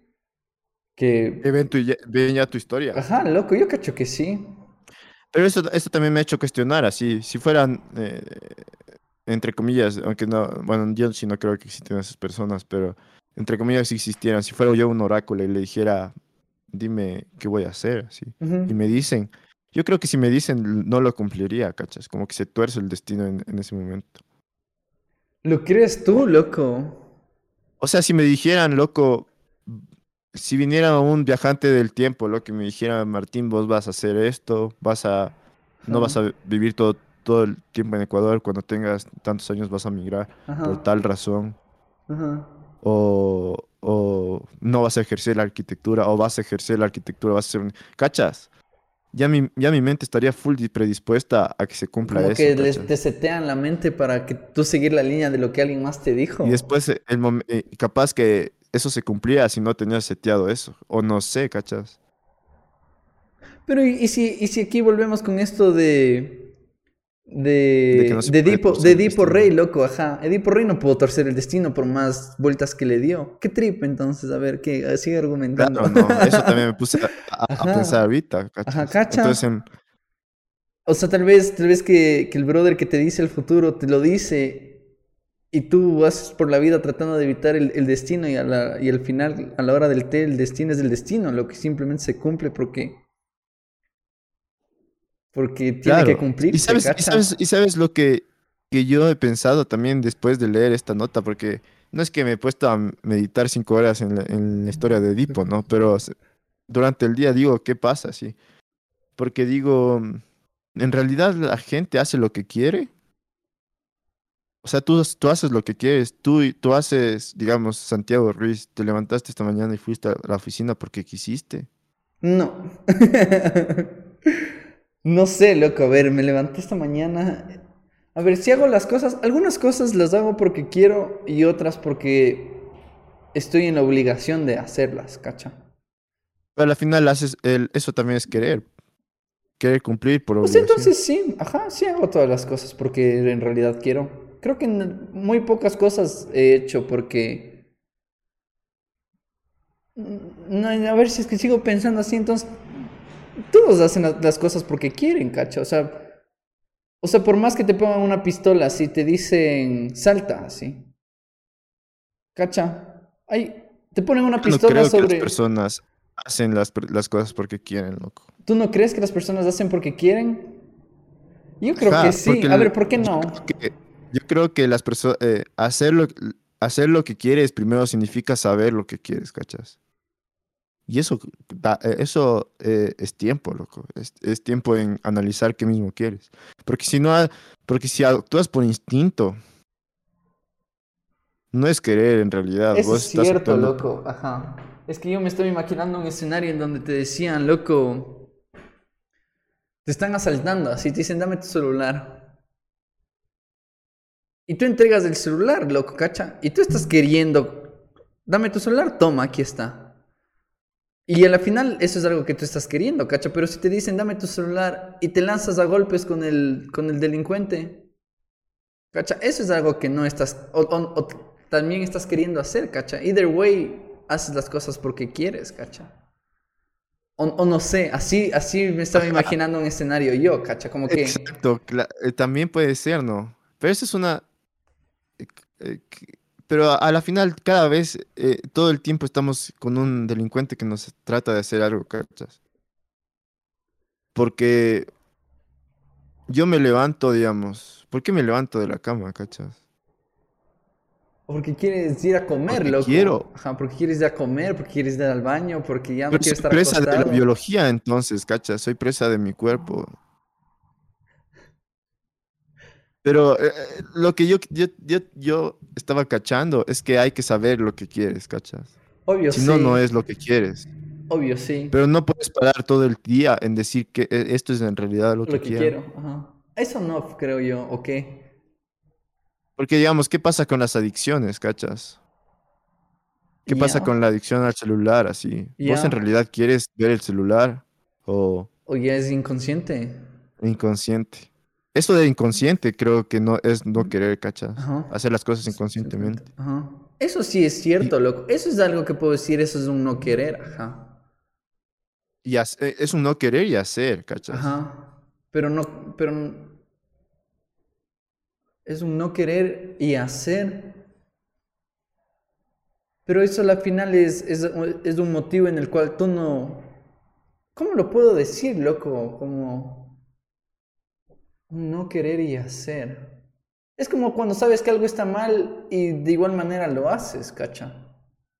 que, Que Ven, tu, ya- ven ya tu historia. ajá, loco, yo cacho que sí. Pero eso, esto también me ha hecho cuestionar, así, si fueran, eh, entre comillas, aunque no, bueno, yo sí no creo que existieran esas personas, pero entre comillas si existieran, si fuera yo un oráculo y le dijera, dime qué voy a hacer, así, y me dicen, yo creo que si me dicen no lo cumpliría, ¿cachas? Como que se tuerce el destino en, en ese momento. ¿Lo crees tú, loco? O sea, si me dijeran, loco, si viniera un viajante del tiempo, lo que me dijera, Martín, vos vas a hacer esto, vas a, no vas a vivir todo, todo el tiempo en Ecuador, cuando tengas tantos años vas a migrar por tal razón, ajá. O, o no vas a ejercer la arquitectura, o vas a ejercer la arquitectura, vas a ser un... ¿Cachas? Ya mi, ya mi mente estaría full di- predispuesta a que se cumpla Como eso. que les, te setean la mente para que tú seguir la línea de lo que alguien más te dijo. Y después, eh, el eh, capaz que eso se cumplía si no tenías seteado eso, o no sé, ¿cachas? Pero ¿y, y si, y si aquí volvemos con esto de... De, De no de Edipo, de. Rey, loco, ajá. Edipo Rey no pudo torcer el destino por más vueltas que le dio. ¿Qué trip entonces? A ver, ¿qué? Sigue argumentando. Claro, no, eso también me puse a, a- pensar ahorita, ¿cachas? Ajá, cacha. Entonces, O sea, tal vez, tal vez que, que el brother que te dice el futuro te lo dice y tú vas por la vida tratando de evitar el, el destino y, a la, y al final, a la hora del té, el destino es el destino, lo que simplemente se cumple porque... Porque tiene claro. que cumplirse, Y sabes, y sabes, y sabes lo que, que yo he pensado también después de leer esta nota, porque no es que me he puesto a meditar cinco horas en la, en la historia de Edipo, ¿no? Pero durante el día digo, ¿qué pasa? Sí. Porque digo, en realidad la gente hace lo que quiere. O sea, tú, tú haces lo que quieres. Tú, tú haces, digamos, Santiago Ruiz, te levantaste esta mañana y fuiste a la oficina porque quisiste. No. no sé, loco. A ver, me levanté esta mañana. A ver, si hago las cosas, algunas cosas las hago porque quiero y otras porque estoy en la obligación de hacerlas, ¿cacha? Pero al final haces el, eso también es querer. Querer cumplir por Pues obligación. entonces sí, ajá, sí hago todas las cosas porque en realidad quiero. Creo que muy pocas cosas he hecho porque... No, a ver si es que sigo pensando así, entonces... Todos hacen la- las cosas porque quieren, cacha. O sea, o sea, por más que te pongan una pistola, si te dicen salta, así. Cacha. Ay, te ponen una Yo no pistola creo que sobre... las personas hacen las, las cosas porque quieren, loco. ¿Tú no crees que las personas hacen porque quieren? Yo creo que sí. A ver, ¿por qué no? Que- yo creo que las personas hacer lo, hacer lo que quieres primero significa saber lo que quieres, ¿cachas? Y eso, eh, eso eh, es tiempo, loco. Es, es tiempo en analizar qué mismo quieres. Porque si no, porque si actúas por instinto, no es querer en realidad. Eso Vos es estás cierto, actuando- loco. Ajá. Es que yo me estoy imaginando un escenario en donde te decían, loco, te están asaltando, así te dicen, dame tu celular. Y tú entregas el celular, loco, cacha. Y tú estás queriendo, dame tu celular, toma, aquí está. Y a la final eso es algo que tú estás queriendo, cacha. Pero si te dicen, dame tu celular y te lanzas a golpes con el, con el delincuente, cacha, eso es algo que no estás, o, o- o también estás queriendo hacer, cacha. Either way, haces las cosas porque quieres, cacha. O, o no sé, así, así me estaba imaginando un escenario yo, cacha, como que... Exacto, eh, también puede ser, ¿no? Pero eso es una... Pero a, a la final, cada vez, eh, todo el tiempo estamos con un delincuente que nos trata de hacer algo, ¿cachas? Porque yo me levanto, digamos, ¿por qué me levanto de la cama, cachas? Porque quieres ir a comer, Porque loco. quiero. Ajá, porque quieres ir a comer, porque quieres ir al baño, porque ya no Pero quieres soy estar presa de la biología, entonces, cachas, soy presa de mi cuerpo. Pero eh, eh, lo que yo, yo, yo, yo estaba cachando es que hay que saber lo que quieres, cachas. Obvio Si sí. no, no es lo que quieres. Obvio sí. Pero no puedes parar todo el día en decir que eh, esto es en realidad lo que, lo que quiero. quiero. Ajá. Eso no, creo yo, ¿ok? Porque digamos, ¿qué pasa con las adicciones, cachas? ¿Qué pasa con la adicción al celular, así? ¿Vos Ya. en realidad quieres ver el celular o O ya es inconsciente. inconsciente? Eso de inconsciente creo que no es no querer, cachas. Ajá. Hacer las cosas inconscientemente. Ajá. Eso sí es cierto, loco. Eso es algo que puedo decir, eso es un no querer, ajá. Y hace- eh, es un no querer y hacer, cachas. Ajá. Pero no, pero es un no querer y hacer. Pero eso al final es, es, es un motivo en el cual tú no. ¿Cómo lo puedo decir, loco? Como no querer y hacer. Es como cuando sabes que algo está mal y de igual manera lo haces, cacha.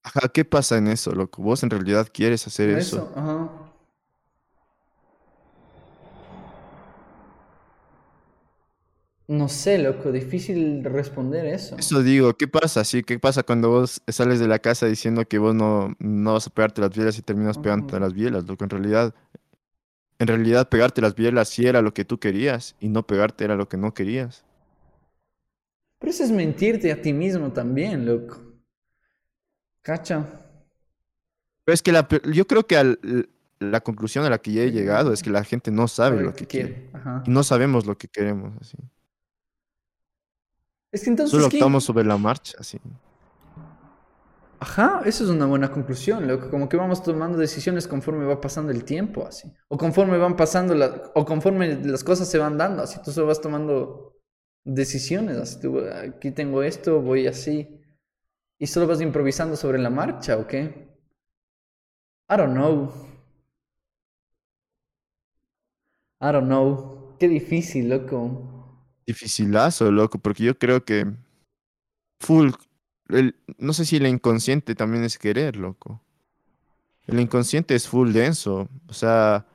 Ajá, ¿qué pasa en eso, loco? ¿Vos en realidad quieres hacer Por eso? ajá. No sé, loco, difícil responder eso. Eso digo, ¿qué pasa? Sí, ¿qué pasa cuando vos sales de la casa diciendo que vos no, no vas a pegarte las bielas y terminas pegándote Ujú. las bielas? Loco, en realidad, en realidad pegarte las bielas sí era lo que tú querías y no pegarte era lo que no querías. Pero eso es mentirte a ti mismo también, loco. Cacha. Pero es que la, yo creo que al- la conclusión a la que ya he llegado es que la gente no sabe lo que quiere. Ajá. Y no sabemos lo que queremos, así. Es que entonces. Solo ¿qué? actuamos sobre la marcha, así. Ajá, eso es una buena conclusión, loco. Como que vamos tomando decisiones conforme va pasando el tiempo, así. O conforme van pasando, la- o conforme las cosas se van dando, así. Tú solo vas tomando decisiones, así. Tú, aquí tengo esto, voy así. Y solo vas improvisando sobre la marcha, ¿o qué? I don't know. I don't know. Qué difícil, loco. Dificilazo, loco, porque yo creo que full, el- no sé si el inconsciente también es querer, loco. El inconsciente es full denso, o sea,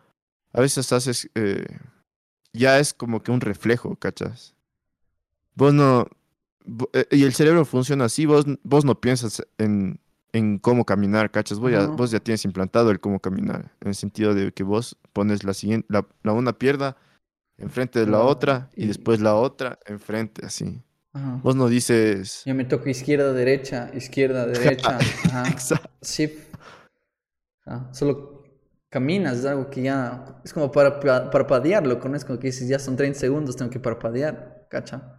a veces haces, eh, ya es como que un reflejo, ¿cachas? Vos no, eh, y el cerebro funciona así, vos, vos no piensas en, en cómo caminar, ¿cachas? Vos ya, vos ya tienes implantado el cómo caminar, en el sentido de que vos pones la siguiente, la, la una pierna enfrente de la otra y- después la otra enfrente, así. Ajá. Vos no dices... Ya me toca izquierda, derecha, izquierda, derecha. Ajá. Exacto. Sí. Ajá. Solo caminas, es algo que ya. Es como para pa- parpadearlo, ¿no? Es como que dices, ya son 30 segundos, tengo que parpadear, ¿cacha?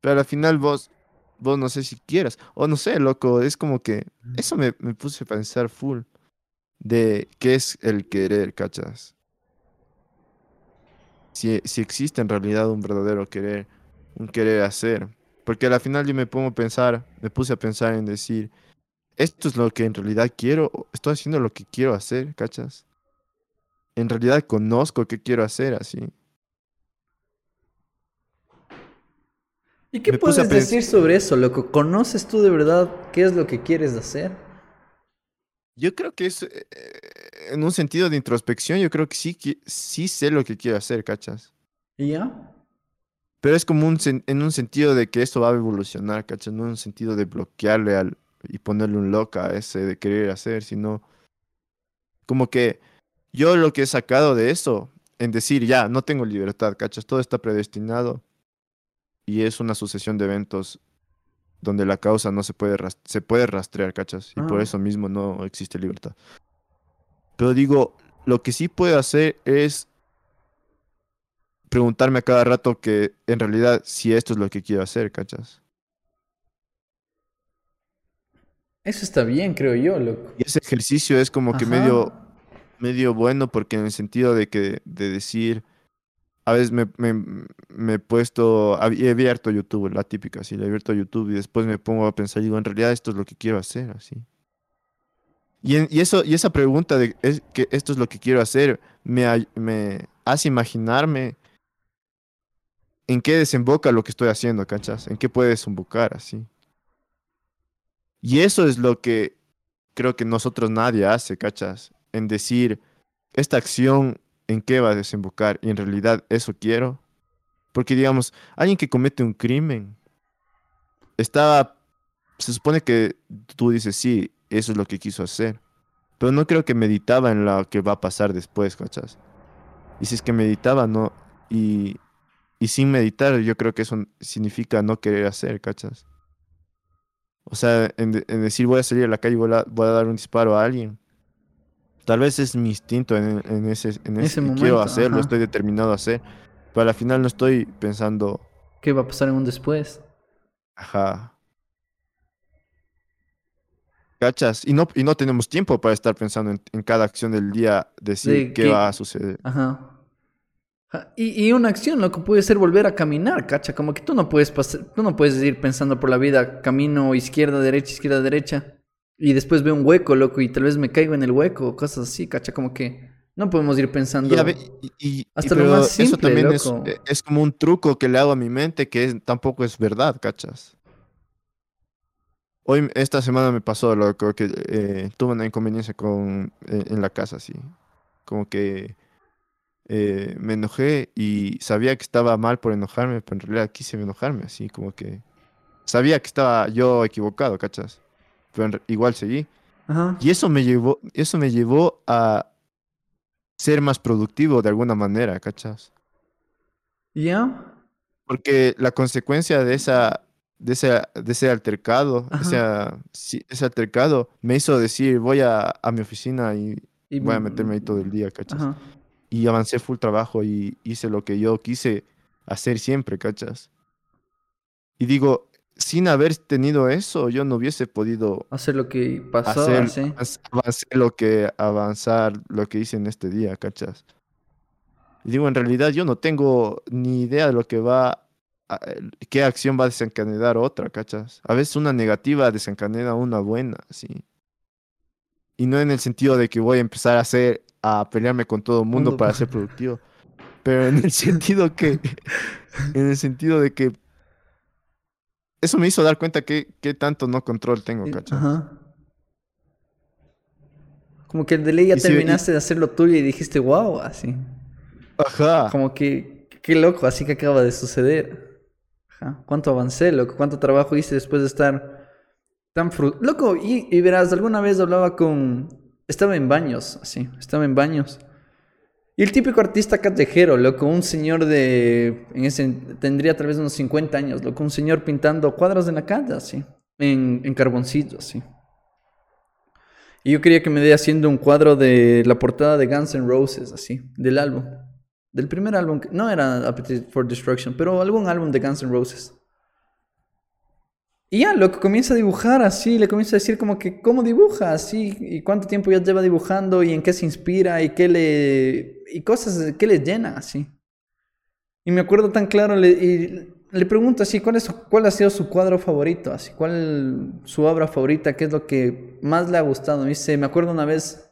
Pero al final vos, vos no sé si quieras. O no sé, loco, es como que... Eso me, me puse a pensar full. De qué es el querer, ¿cachas? Si, si existe en realidad un verdadero querer, un querer hacer. Porque al final yo me pongo a pensar, me puse a pensar en decir, esto es lo que en realidad quiero, estoy haciendo lo que quiero hacer, ¿cachas? En realidad conozco qué quiero hacer así. ¿Y qué Me puedes decir sobre eso, loco? ¿Conoces tú de verdad qué es lo que quieres hacer? Yo creo que es, eh, en un sentido de introspección, yo creo que sí, que sí sé lo que quiero hacer, ¿cachas? ¿Y ya? Pero es como un en un sentido de que esto va a evolucionar, ¿cachai? No en un sentido de bloquearle al, y ponerle un loca a ese de querer hacer, sino como que yo lo que he sacado de eso, en decir, ya, no tengo libertad, ¿cachas? Todo está predestinado y es una sucesión de eventos donde la causa no se puede, se puede rastrear, ¿cachas? Y por Ah. eso mismo no existe libertad. Pero digo, lo que sí puedo hacer es preguntarme a cada rato que en realidad si esto es lo que quiero hacer, ¿cachas? Eso está bien, creo yo, loco. Y ese ejercicio es como que medio, medio bueno porque en el sentido de que de decir, a veces me, me, me he puesto, he abierto YouTube, la típica, así, he abierto YouTube y después me pongo a pensar, digo, en realidad esto es lo que quiero hacer, así. Y, en- y eso, y esa pregunta de es que esto es lo que quiero hacer me, me hace imaginarme en qué desemboca lo que estoy haciendo, ¿cachas? En qué puede desembocar, así. Y eso es lo que creo que nosotros nadie hace, ¿cachas? En decir, esta acción, ¿en qué va a desembocar? Y en realidad eso quiero. Porque digamos, alguien que comete un crimen, está, se supone que tú dices, sí, eso es lo que quiso hacer. Pero no creo que meditaba en lo que va a pasar después, ¿cachas? Y si es que meditaba, no. Y, y sin meditar, yo creo que eso significa no querer hacer, ¿cachas? O sea, en, de- en decir voy a salir a la calle y voy a, voy a dar un disparo a alguien. Tal vez es mi instinto en, en ese, en ese, Ese y momento, quiero hacerlo, ajá. estoy determinado a hacer. Pero al final no estoy pensando, ¿Qué va a pasar en un después? ajá. ¿Cachas? Y no, y no tenemos tiempo para estar pensando en, en cada acción del día, decir De qué qué- va a suceder. Ajá. Y, y una acción, lo que puede ser volver a caminar, cacha. Como que tú no puedes pasar, tú no puedes ir pensando por la vida, camino izquierda, derecha, izquierda, derecha. Y después veo un hueco, loco, y tal vez me caigo en el hueco, o cosas así, cacha. Como que no podemos ir pensando. Y, Hasta lo más eso simple, también es, loco. eh, es como un truco que le hago a mi mente que es- tampoco es verdad, ¿cachas? Hoy, esta semana me pasó, loco, que eh, tuve una inconveniencia con, eh, en la casa, así. Como que eh, me enojé y sabía que estaba mal por enojarme, pero en realidad quise enojarme, así como que sabía que estaba yo equivocado, ¿cachas? Pero igual seguí. Ajá. Y eso me llevó, eso me llevó a ser más productivo de alguna manera, ¿cachas? ¿Ya? Porque la consecuencia de esa, de ese, de ese altercado, sí, ese altercado me hizo decir, voy a, a mi oficina y Y- voy a meterme ahí todo el día, ¿cachas? Ajá. Y avancé full trabajo y hice lo que yo quise hacer siempre, ¿cachas? Y digo, sin haber tenido eso, yo no hubiese podido Hacer lo que pasó, hacer, avanz- avanzar lo que avanzar lo que hice en este día, ¿cachas? Y digo, en realidad yo no tengo ni idea de lo que va, a- qué acción va a desencadenar otra, ¿cachas? A veces una negativa desencadena una buena, sí. Y no en el sentido de que voy a empezar a hacer, a pelearme con todo el mundo para pa- ser productivo, pero en el sentido que, en el sentido de que eso me hizo dar cuenta que, qué tanto no control tengo, ¿cachas? Ajá. Como que de ley ya Y si- y- terminaste de hacer lo tuyo y dijiste, wow, así. Ajá. Como que, qué loco, así que acaba de suceder. Ajá. ¿Cuánto avancé, loco? ¿Cuánto trabajo hice después de estar tan fru... Loco, y, y verás, alguna vez hablaba con... Estaba en baños, así, estaba en baños. Y el típico artista callejero, loco, un señor de... En ese, tendría tal vez unos 50 años, loco, un señor pintando cuadros en la calle, así, en, en carboncillo, así. Y yo quería que me dé haciendo un cuadro de la portada de Guns N' Roses, así, del álbum. Del primer álbum, no era Appetite for Destruction, pero algún álbum de Guns N' Roses. Y ya, lo que comienza a dibujar así, le comienza a decir como que cómo dibuja así, y cuánto tiempo ya lleva dibujando, y en qué se inspira, y qué le... y cosas que le llena así. Y me acuerdo tan claro, le, y le pregunto así, ¿cuál, es ¿cuál ha sido su cuadro favorito? Así, ¿cuál su obra favorita? ¿Qué es lo que más le ha gustado? Me dice, me acuerdo una vez,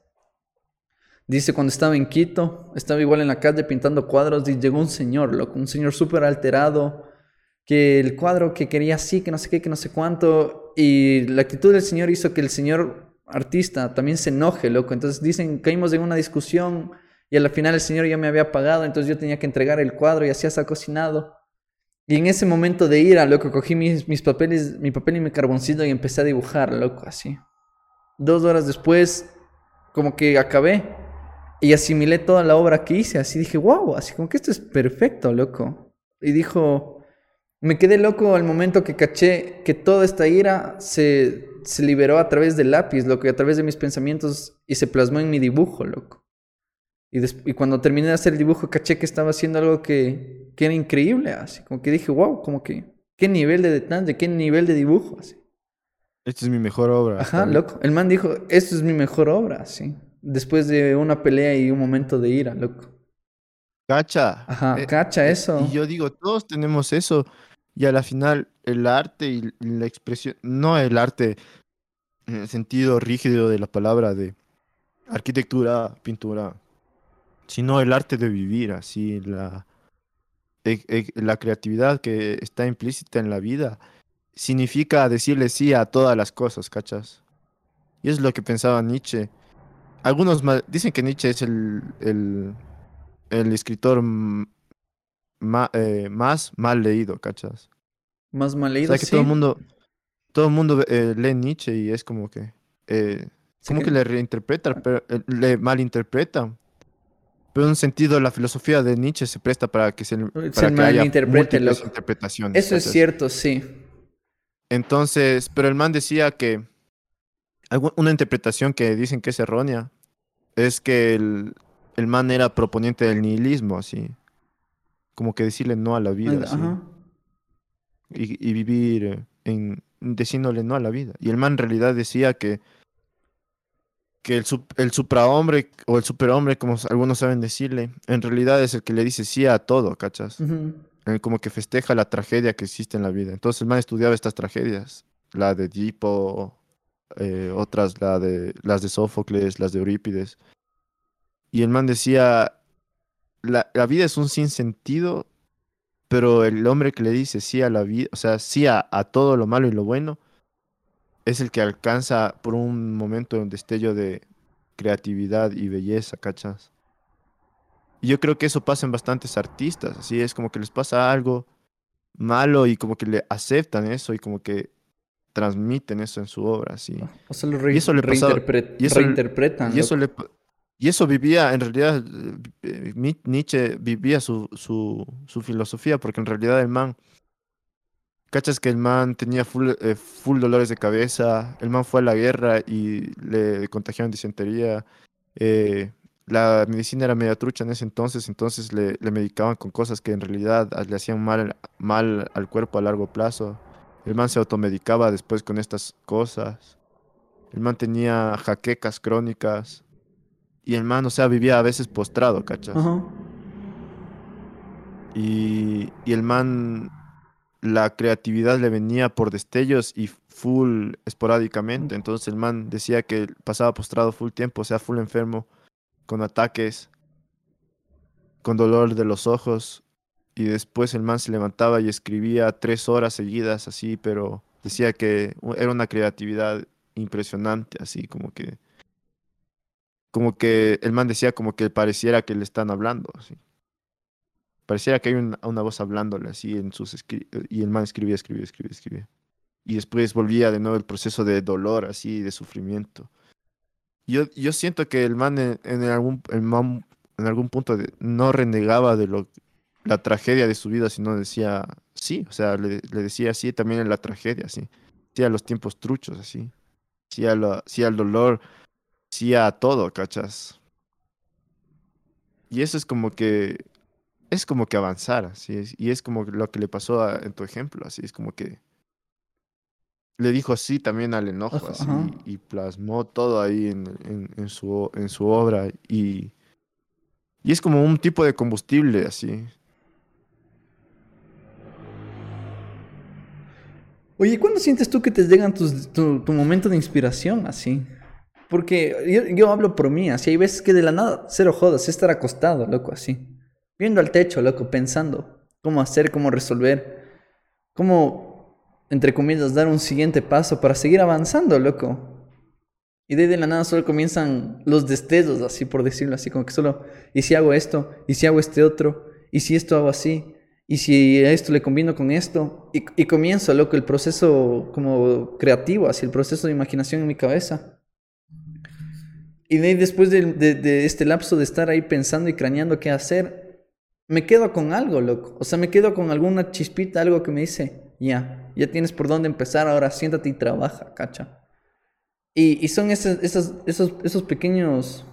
dice, cuando estaba en Quito, estaba igual en la calle pintando cuadros y llegó un señor, loco, un señor súper alterado, que el cuadro que quería así, que no sé qué, que no sé cuánto, y la actitud del señor hizo que el señor artista también se enoje, loco. Entonces dicen, caímos en una discusión y al final el señor ya me había pagado, entonces yo tenía que entregar el cuadro y así se ha cocinado. Y en ese momento de ira, loco, cogí mis, mis papeles, mi papel y mi carboncito y empecé a dibujar, loco, así. Dos horas después, como que acabé y asimilé toda la obra que hice. Así dije, wow, así como que esto es perfecto, loco. Y dijo, me quedé loco al momento que caché que toda esta ira se, se liberó a través del lápiz, loco, y a través de mis pensamientos y se plasmó en mi dibujo, loco. Y, y cuando terminé de hacer el dibujo, caché que estaba haciendo algo que, que era increíble, así como que dije, wow, como que, qué nivel de detalle, qué nivel de dibujo, así. Esta es mi mejor obra. Ajá, loco. El man dijo, esto es mi mejor obra, sí. Después de una pelea y un momento de ira, loco. Cacha. Ajá, Eh, cacha eh, eso. Y yo digo, todos tenemos eso. Y a la final, el arte y la expresión, no el arte en el sentido rígido de la palabra de arquitectura, pintura, sino el arte de vivir, así, la, e- e- la creatividad que está implícita en la vida, significa decirle sí a todas las cosas, ¿cachas? Y es lo que pensaba Nietzsche. Algunos dicen que Nietzsche es el, el, el escritor ma- eh, más mal leído, ¿cachas? Más mal O leído, sea que sí. todo el mundo, todo el mundo eh, lee Nietzsche y es como que, eh, como que- que le reinterpreta, pero eh, le malinterpreta. Pero en un sentido, la filosofía de Nietzsche se presta para que se, para Se que haya malinterprete, loco. interpretaciones. Eso es cierto, sí. Entonces, pero el man decía que una interpretación que dicen que es errónea es que el, el man era proponiente del nihilismo, así. Como que decirle no a la vida, y, y vivir eh, en diciéndole no a la vida. Y el man en realidad decía que, que el, el suprahombre o el superhombre, como algunos saben decirle, en realidad es el que le dice sí a todo, ¿cachas? El como que festeja la tragedia que existe en la vida. Entonces el man estudiaba estas tragedias, la de Edipo, eh, otras, la de, las de Sófocles, las de Eurípides. Y el man decía, la, la vida es un sinsentido, pero el hombre que le dice sí a la vida, o sea, sí a, a todo lo malo y lo bueno, es el que alcanza por un momento un destello de creatividad y belleza, ¿cachas? Y yo creo que eso pasa en bastantes artistas, así es como que les pasa algo malo y como que le aceptan eso y como que transmiten eso en su obra, así. O sea, lo re- Y eso le pasaba- reinterpre- y eso le- reinterpretan. Y eso, loco. le, pa- y eso vivía, en realidad, eh, Ni- Nietzsche vivía su, su, su filosofía, porque en realidad el man, cachas que el man tenía full, eh, full dolores de cabeza, el man fue a la guerra y le contagiaron disentería, eh, la medicina era media trucha en ese entonces, entonces le, le medicaban con cosas que en realidad le hacían mal, mal al cuerpo a largo plazo. El man se automedicaba después con estas cosas. El man tenía jaquecas crónicas. Y el man, o sea, vivía a veces postrado, ¿cachas? Ajá. Y, y el man, la creatividad le venía por destellos y full esporádicamente. Entonces el man decía que pasaba postrado full tiempo, o sea, full enfermo, con ataques, con dolor de los ojos. Y después el man se levantaba y escribía tres horas seguidas, así, pero decía que era una creatividad impresionante, así como que... Como que el man decía como que pareciera que le están hablando, así. Pareciera que hay una, una voz hablándole así en sus escri- y el man escribía, escribía, escribía, escribía. Y después volvía de nuevo el proceso de dolor, así, de sufrimiento. Yo, yo siento que el man en, en algún, el man en algún punto no renegaba de lo, la tragedia de su vida, sino decía sí, o sea, le, le decía sí también en la tragedia, sí. Sí a los tiempos truchos, así. Sí, a la- sí al dolor, sí a todo, ¿cachas? Y eso es como que es como que avanzar, así es. Y es como lo que le pasó a- en tu ejemplo, así es como que le dijo sí también al enojo, así, y plasmó todo ahí en, en, en su, en su obra. Y, y es como un tipo de combustible, así. Oye, ¿cuándo sientes tú que te llegan tus, tu, tu momento de inspiración así? Porque yo, hablo por mí, así hay veces que de la nada, cero jodas, estar acostado, loco, así. Viendo al techo, loco, pensando cómo hacer, cómo resolver, cómo, entre comillas, dar un siguiente paso para seguir avanzando, loco. Y de de la nada solo comienzan los destellos, así por decirlo así, como que solo, ¿y si hago esto? ¿Y si hago este otro? ¿Y si esto hago así? Y si a esto le combino con esto, y, y comienzo, loco, el proceso como creativo, así el proceso de imaginación en mi cabeza. Y después de, este lapso de estar ahí pensando y craneando qué hacer, me quedo con algo, loco. O sea, me quedo con alguna chispita, algo que me dice, ya, ya tienes por dónde empezar, ahora siéntate y trabaja, cacha. Y, y son esos, esos, esos, esos pequeños,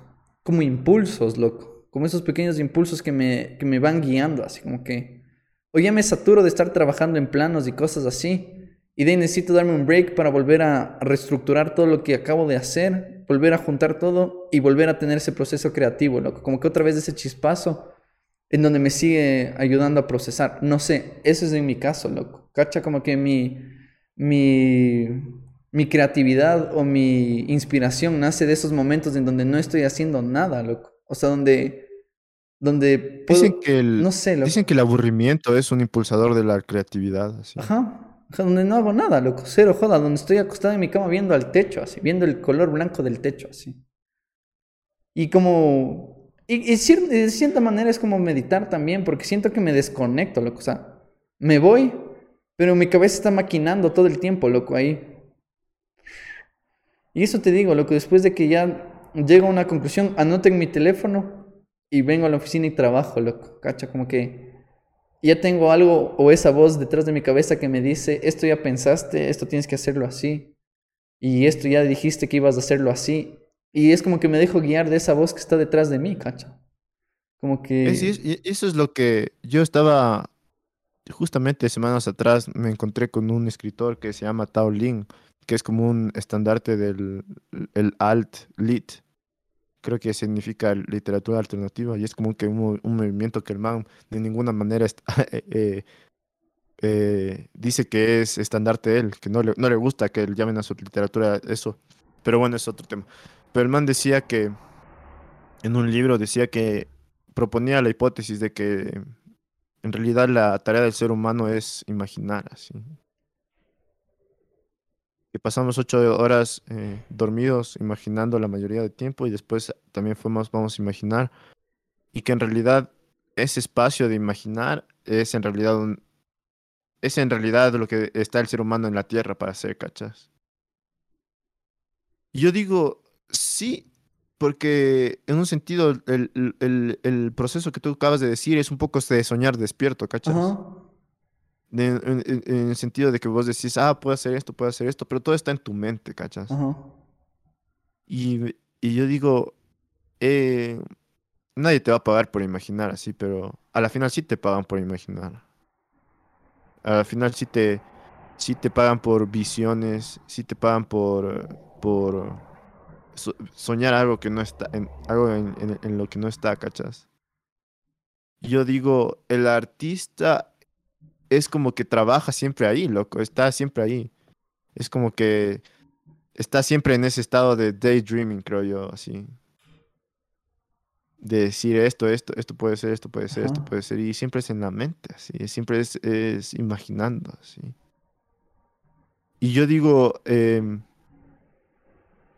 como impulsos, loco. Como esos pequeños impulsos que me, que me van guiando, así como que... O ya me saturo de estar trabajando en planos y cosas así. Y de ahí necesito darme un break para volver a reestructurar todo lo que acabo de hacer, volver a juntar todo y volver a tener ese proceso creativo, loco. Como que otra vez ese chispazo en donde me sigue ayudando a procesar. No sé, eso es en mi caso, loco. Cacha como que mi, mi, mi creatividad o mi inspiración nace de esos momentos en donde no estoy haciendo nada, loco. O sea, donde, donde puedo- Dicen que el, no sé, loco. dicen que el aburrimiento es un impulsador de la creatividad. así. Ajá. Donde no hago nada, loco. Cero joda. Donde estoy acostado en mi cama viendo al techo, así. Viendo el color blanco del techo, así. Y como... Y, de cierta manera es como meditar también, porque siento que me desconecto, loco. O sea, me voy, pero mi cabeza está maquinando todo el tiempo, loco, ahí. Y eso te digo, loco, después de que ya llego a una conclusión, anoto en mi teléfono y vengo a la oficina y trabajo, loco. Cacha, como que ya tengo algo o esa voz detrás de mi cabeza que me dice, esto ya pensaste, esto tienes que hacerlo así. Y esto ya dijiste que ibas a hacerlo así. Y es como que me dejo guiar de esa voz que está detrás de mí, cacha. Como que... Eso es lo que yo estaba, justamente semanas atrás, me encontré con un escritor que se llama Tao Lin, que es como un estandarte del el alt lit. Creo que significa literatura alternativa y es como que un, un movimiento que el man de ninguna manera eh, eh, eh, dice que es estandarte él, que no le, no le gusta que le llamen a su literatura eso. Pero bueno, es otro tema. Pero el man decía que, en un libro decía que proponía la hipótesis de que en realidad la tarea del ser humano es imaginar, así. Que pasamos ocho horas eh, dormidos imaginando la mayoría del tiempo y después también fuimos, vamos a imaginar. Y que en realidad ese espacio de imaginar es en realidad un, es en realidad lo que está el ser humano en la tierra para hacer, ¿cachas? Y yo digo, sí, porque en un sentido el, el- proceso que tú acabas de decir es un poco de soñar despierto, ¿cachas? En, en- en el sentido de que vos decís, ah, puedo hacer esto, puedo hacer esto, pero todo está en tu mente, ¿cachas? Y, y yo digo, eh, nadie te va a pagar por imaginar así, pero a la final sí te pagan por imaginar. A la final sí te, sí te pagan por visiones, sí te pagan por, por so- soñar algo que no está, en, algo en, en- en lo que no está, ¿cachas? Yo digo, el artista es como que trabaja siempre ahí, loco, está siempre ahí. Es como que está siempre en ese estado de daydreaming, creo yo, así. De decir esto, esto, esto puede ser, esto puede ser, esto puede ser. Y siempre es en la mente, así. Siempre es, es imaginando, así. Y yo digo, em,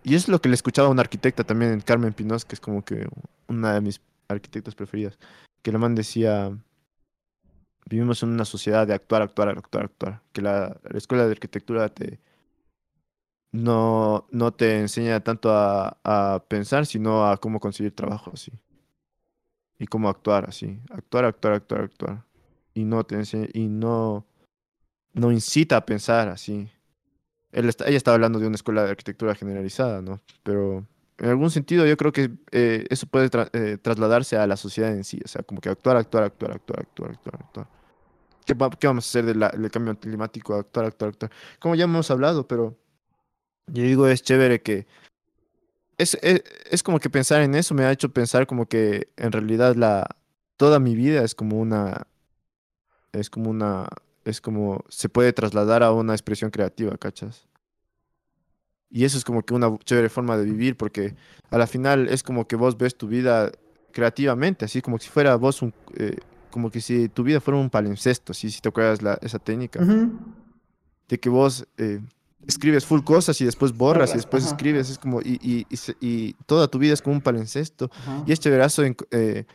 y es lo que le escuchaba a una arquitecta también, Carmen Pinos, que es como que una de mis arquitectas preferidas, que la man decía, vivimos en una sociedad de actuar, actuar, actuar, actuar, que la, la escuela de arquitectura te no, no te enseña tanto a, a pensar, sino a cómo conseguir trabajo, así. Y cómo actuar, así. Actuar, actuar, actuar, actuar. Y no te enseña, y no, no incita a pensar, así. Él está- ella estaba hablando de una escuela de arquitectura generalizada, ¿no? Pero en algún sentido yo creo que eh, eso puede eh, trasladarse a la sociedad en sí. O sea, como que actuar, actuar, actuar, actuar, actuar, actuar, actuar. ¿Qué, va- qué vamos a hacer del cambio climático? Actuar, actuar, actuar. Como ya hemos hablado, pero yo digo, es chévere que... Es, es, es como que pensar en eso me ha hecho pensar como que en realidad la... Toda mi vida es como una... Es como una... Es como... Se puede trasladar a una expresión creativa, ¿cachas? Y eso es como que una chévere forma de vivir porque a la final es como que vos ves tu vida creativamente, así como si fuera vos un... eh, como que si tu vida fuera un palincesto, ¿sí? si te acuerdas la, esa técnica Ujú. de que vos eh, escribes full cosas y después borras y después ajá. escribes, es como, y, y, y, y toda tu vida es como un palincesto. Ajá. Y es chéverazo en- eh,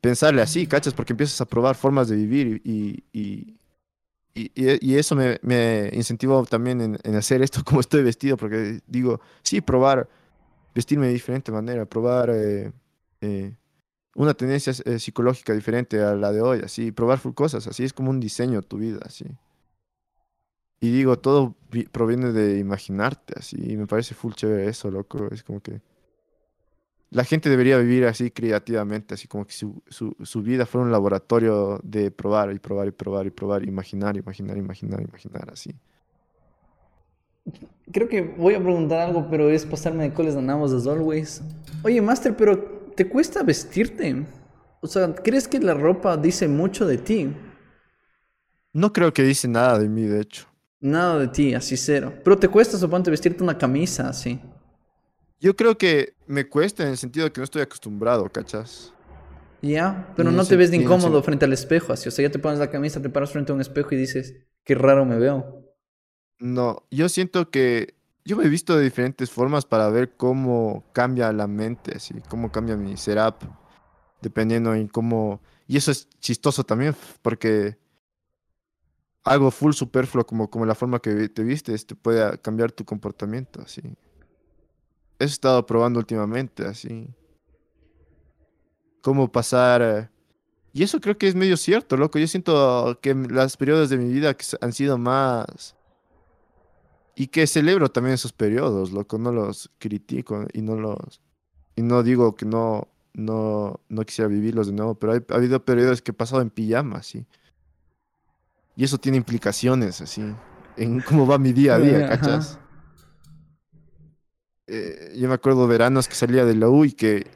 pensarle así, ¿cachas? Porque empiezas a probar formas de vivir y, y, y, y eso me, me incentivó también en, en, hacer esto como estoy vestido, porque digo, sí, probar, vestirme de diferente manera, probar eh, eh, una tendencia eh, psicológica diferente a la de hoy, así, probar full cosas, así es como un diseño tu vida, así. Y digo, todo proviene de imaginarte, así, y me parece full chévere eso, loco, es como que la gente debería vivir así creativamente, así como que su, su, su, vida fuera un laboratorio de probar y probar y probar y probar, imaginar, imaginar, imaginar, imaginar, así. Creo que voy a preguntar algo, pero es pasarme de coles ganamos as always. Oye, Master, pero ¿te cuesta vestirte? O sea, ¿crees que la ropa dice mucho de ti? No creo que dice nada de mí, de hecho. Nada de ti, así cero. Pero te cuesta, suponte, vestirte una camisa así. Yo creo que me cuesta en el sentido de que no estoy acostumbrado, ¿cachas? Ya, pero no te ves de incómodo frente al espejo, así. O sea, ya te pones la camisa, te paras frente a un espejo y dices, qué raro me veo. No, yo siento que yo me he visto de diferentes formas para ver cómo cambia la mente, así, cómo cambia mi setup, dependiendo en cómo... Y eso es chistoso también, porque algo full superfluo como, como la forma que te vistes te puede cambiar tu comportamiento, así he estado probando últimamente, así. Cómo pasar... Eh, y eso creo que es medio cierto, loco. Yo siento que las periodos de mi vida que han sido más... Y que celebro también esos periodos, loco. No los critico y no los... Y no digo que no, no, no quisiera vivirlos de nuevo, pero ha habido periodos que he pasado en pijama, así. Y eso tiene implicaciones, así, en cómo va mi día a día, ¿cachas? Eh, yo me acuerdo veranos que salía de la U y que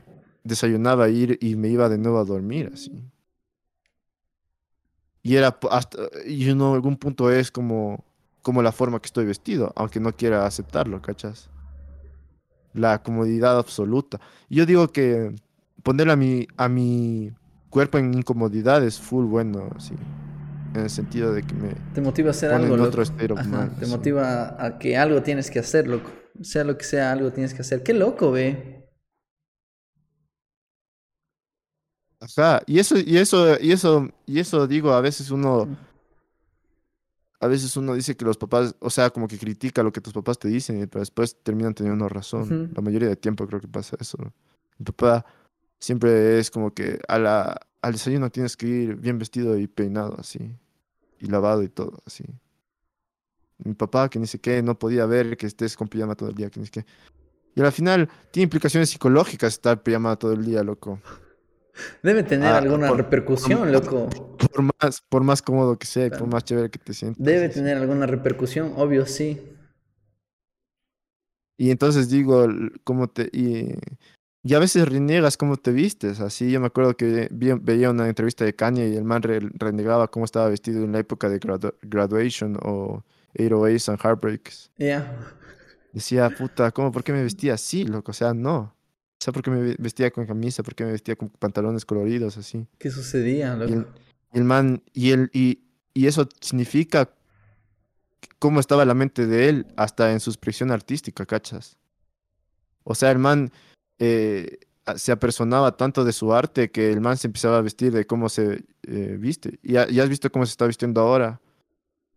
desayunaba ir y me iba de nuevo a dormir, así. Y era hasta, y en algún punto es como, como la forma que estoy vestido, aunque no quiera aceptarlo, ¿cachas? La comodidad absoluta. Y yo digo que poner a mi, a mi cuerpo en incomodidad es full bueno, así. En el sentido de que me... Te motiva a hacer algo, loco. Te motiva a que algo tienes que hacer, loco sea lo que sea, algo tienes que hacer. Qué loco, ve. Ajá, y eso, y eso, y eso, y eso digo, a veces uno, a veces uno dice que los papás, o sea, como que critica lo que tus papás te dicen, pero después terminan teniendo razón. La mayoría del tiempo creo que pasa eso. Mi papá siempre es como que a la, al desayuno tienes que ir bien vestido y peinado así, y lavado y todo así mi papá, que ni sé qué, no podía ver que estés con pijama todo el día, que ni sé qué. Y al final tiene implicaciones psicológicas estar pijama todo el día, loco. Debe tener ah, alguna repercusión, loco. Por más, por más cómodo que sea y por más chévere que te sientas. Debe tener alguna repercusión, obvio, sí. Y entonces digo, cómo te... Y, y a veces reniegas cómo te vistes, así. Yo me acuerdo que veía una entrevista de Kanye y el man renegaba cómo estaba vestido en la época de graduation o 808s and Heartbreaks. Yeah. Decía, puta, ¿cómo? ¿Por qué me vestía así, loco? O sea, no. O sea, ¿por qué me vestía con camisa? ¿Por qué me vestía con pantalones coloridos así? ¿Qué sucedía, loco? Y el, man, y, el, y, y eso significa cómo estaba la mente de él hasta en su expresión artística, ¿cachas? O sea, el man eh, se apersonaba tanto de su arte que el man se empezaba a vestir de cómo se eh, viste. Y ya, has visto cómo se está vistiendo ahora.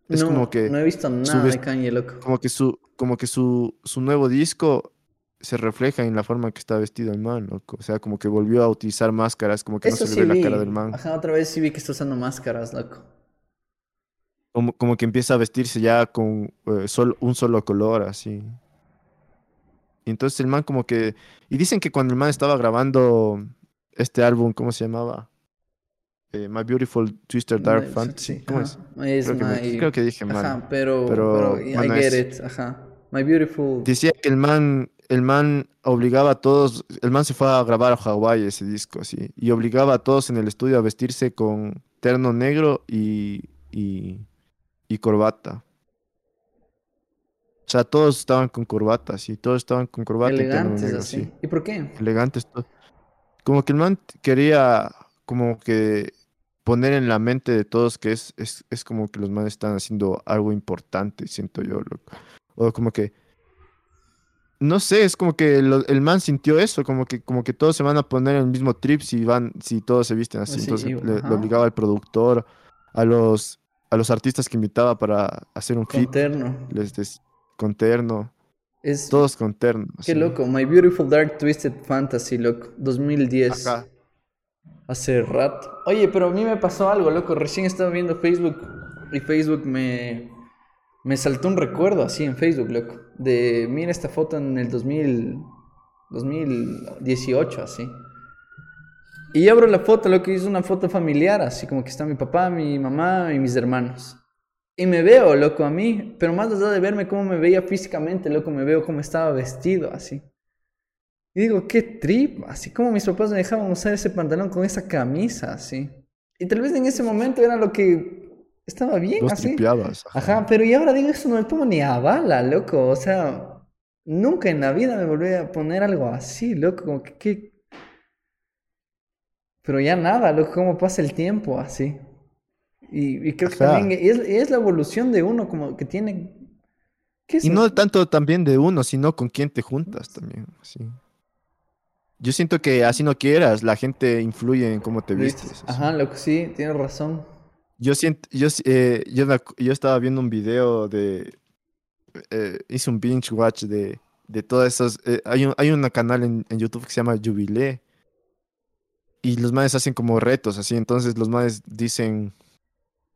Es no, como que. No he visto nada de Kanye, loco. Como que su, como que su, su nuevo disco se refleja en la forma que está vestido el man, loco. O sea, como que volvió a utilizar máscaras, como que no se le ve la cara del man. Ajá, otra vez sí vi que está usando máscaras, loco. Como, como que empieza a vestirse ya con eh, un solo color, así. Y entonces el man como que... Y dicen que cuando el man estaba grabando este álbum, ¿cómo se llamaba? Eh, My Beautiful Twister Dark Fantasy. ¿Cómo es? creo, que dije mal. Ajá, pero, pero, I get it. Ajá. My Beautiful. Decía que el man, el man obligaba a todos, el man se fue a grabar a Hawái ese disco, así, y obligaba a todos en el estudio a vestirse con terno negro y, y, y corbata. O sea, todos estaban con corbata, sí, todos estaban con corbata Elegantes, y negro, así. Sí. ¿Y por qué? Elegantes, todo. Como que el man quería como que poner en la mente de todos que es, es, es como que los manes están haciendo algo importante, siento yo, loco. O como que no sé, es como que lo- el man sintió eso, como que, como que todos se van a poner en el mismo trip si van, si todos se visten así. Sí, Entonces le, obligaba al productor, a los, a los artistas que invitaba para hacer un Con fit, terno. les des- con terno, Es, todos con terno. qué así. loco. My Beautiful Dark Twisted Fantasy, loco. 2010. Ajá. Hace rato. Oye, pero a mí me pasó algo, loco. Recién estaba viendo Facebook y Facebook me, me saltó un recuerdo así en Facebook, loco. De, mira esta foto en el 2000, 2018, así. Y abro la foto, lo que es una foto familiar, así como que está mi papá, mi mamá y mis hermanos. Y me veo, loco, a mí, pero más allá de verme cómo me veía físicamente, loco, me veo cómo estaba vestido, así. Y digo, qué trip, así como mis papás me dejaban usar ese pantalón con esa camisa, así. Y tal vez en ese momento era lo que estaba bien, Vos así. tripeabas. Ajá, pero y ahora digo, eso no me pongo ni a bala, loco. O sea, nunca en la vida me volví a poner algo así, loco. Como que, que- Pero ya nada, loco, cómo pasa el tiempo así. Y, y creo que Ajá. también es, es la evolución de uno, como que tiene... ¿Qué es Y eso? no tanto también de uno, sino con quién te juntas también. así. Yo siento que así no quieras, la gente influye en cómo te vistes. así. Ajá, loco, sí, tienes razón. Yo siento, yo, eh, yo, yo estaba viendo un video de, eh, hice un binge watch de, de todas esas, eh, hay un, hay un canal en, en YouTube que se llama Jubilé y los manes hacen como retos, así, entonces los manes dicen,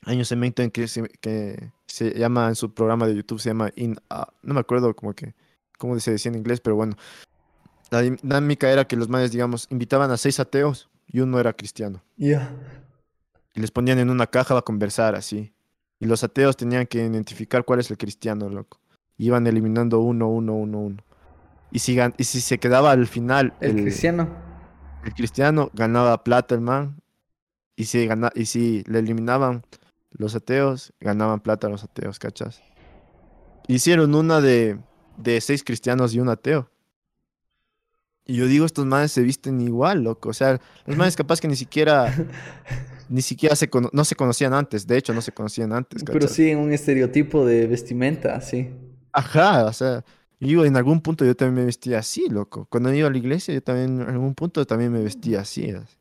hay un segmento en que se, llama, en su programa de YouTube se llama In, A- no me acuerdo como que, cómo se decía en inglés, pero bueno, la dinámica era que los manes, digamos, invitaban a seis ateos y uno era cristiano. Ya. Y les ponían en una caja a conversar así. Y los ateos tenían que identificar cuál es el cristiano, loco. Iban eliminando uno, uno, uno, uno. Y si, y si se quedaba al final El, el, cristiano. el cristiano, ganaba plata el man. Y si, gana, y si le eliminaban los ateos, ganaban plata los ateos, ¿cachas? Hicieron una de, de seis cristianos y un ateo. Y yo digo, estos manes se visten igual, loco. O sea, los manes capaz que ni siquiera, ni siquiera se cono- no se conocían antes. De hecho, no se conocían antes, Pero sí, un estereotipo de vestimenta, sí. Ajá, o sea, yo en algún punto yo también me vestía así, loco. Cuando iba a la iglesia, yo también, en algún punto también me vestía así. así.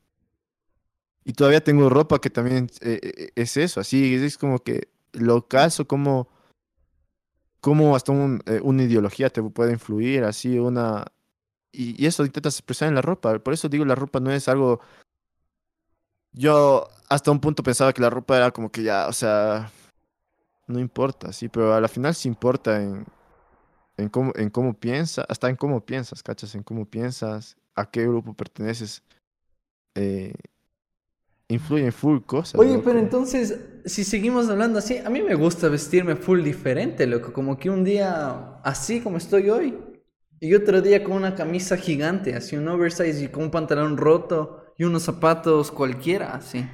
Y todavía tengo ropa que también eh, eh, es eso, así, es como que lo caso, como, como hasta un, eh, una ideología te puede influir, así, una... Y, y eso intentas expresar en la ropa. Por eso digo, la ropa no es algo... Yo hasta un punto pensaba que la ropa era como que ya, o sea, no importa, sí, pero a la final sí importa en, en cómo, en cómo piensas, hasta en cómo piensas, ¿cachas? En cómo piensas, a qué grupo perteneces. Eh, influyen full cosas. Oye, loco. pero entonces, si seguimos hablando así, a mí me gusta vestirme full diferente, loco. Como que un día así como estoy hoy, y otro día con una camisa gigante, así un oversize y con un pantalón roto y unos zapatos cualquiera, así.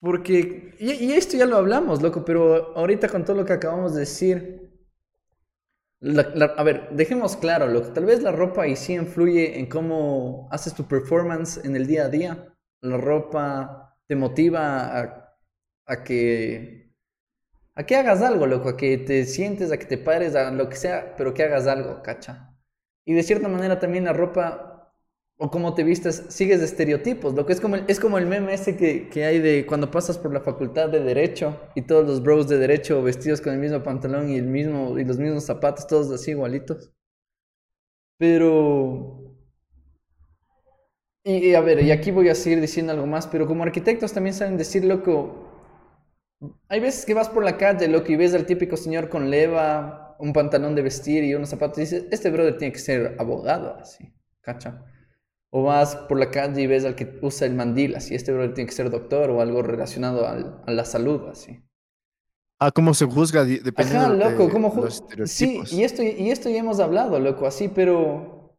Porque, y, esto ya lo hablamos, loco, pero ahorita con todo lo que acabamos de decir, a ver, dejemos claro, loco, tal vez la ropa y sí influye en cómo haces tu performance en el día a día. La ropa te motiva a, a que a que hagas algo, loco, a que te sientes, a que te pares, a lo que sea, pero que hagas algo, cacha. Y de cierta manera también la ropa o cómo te vistes sigues de estereotipos, lo que es como el, es como el meme ese que, que hay de cuando pasas por la facultad de derecho y todos los bros de derecho vestidos con el mismo pantalón y el mismo y los mismos zapatos, todos así igualitos. Pero y, y a ver, y aquí voy a seguir diciendo algo más, pero como arquitectos también saben decir, loco, hay veces que vas por la calle, loco, y ves al típico señor con leva, un pantalón de vestir y unos zapatos, y dices, este brother tiene que ser abogado, así, ¿cacha? O vas por la calle y ves al que usa el mandil, así, este brother tiene que ser doctor o algo relacionado al- a la salud, así. Ah, cómo se juzga dependiendo Ajá, loco, de ¿cómo ju- los Sí, y esto, y esto ya hemos hablado, loco, así, pero...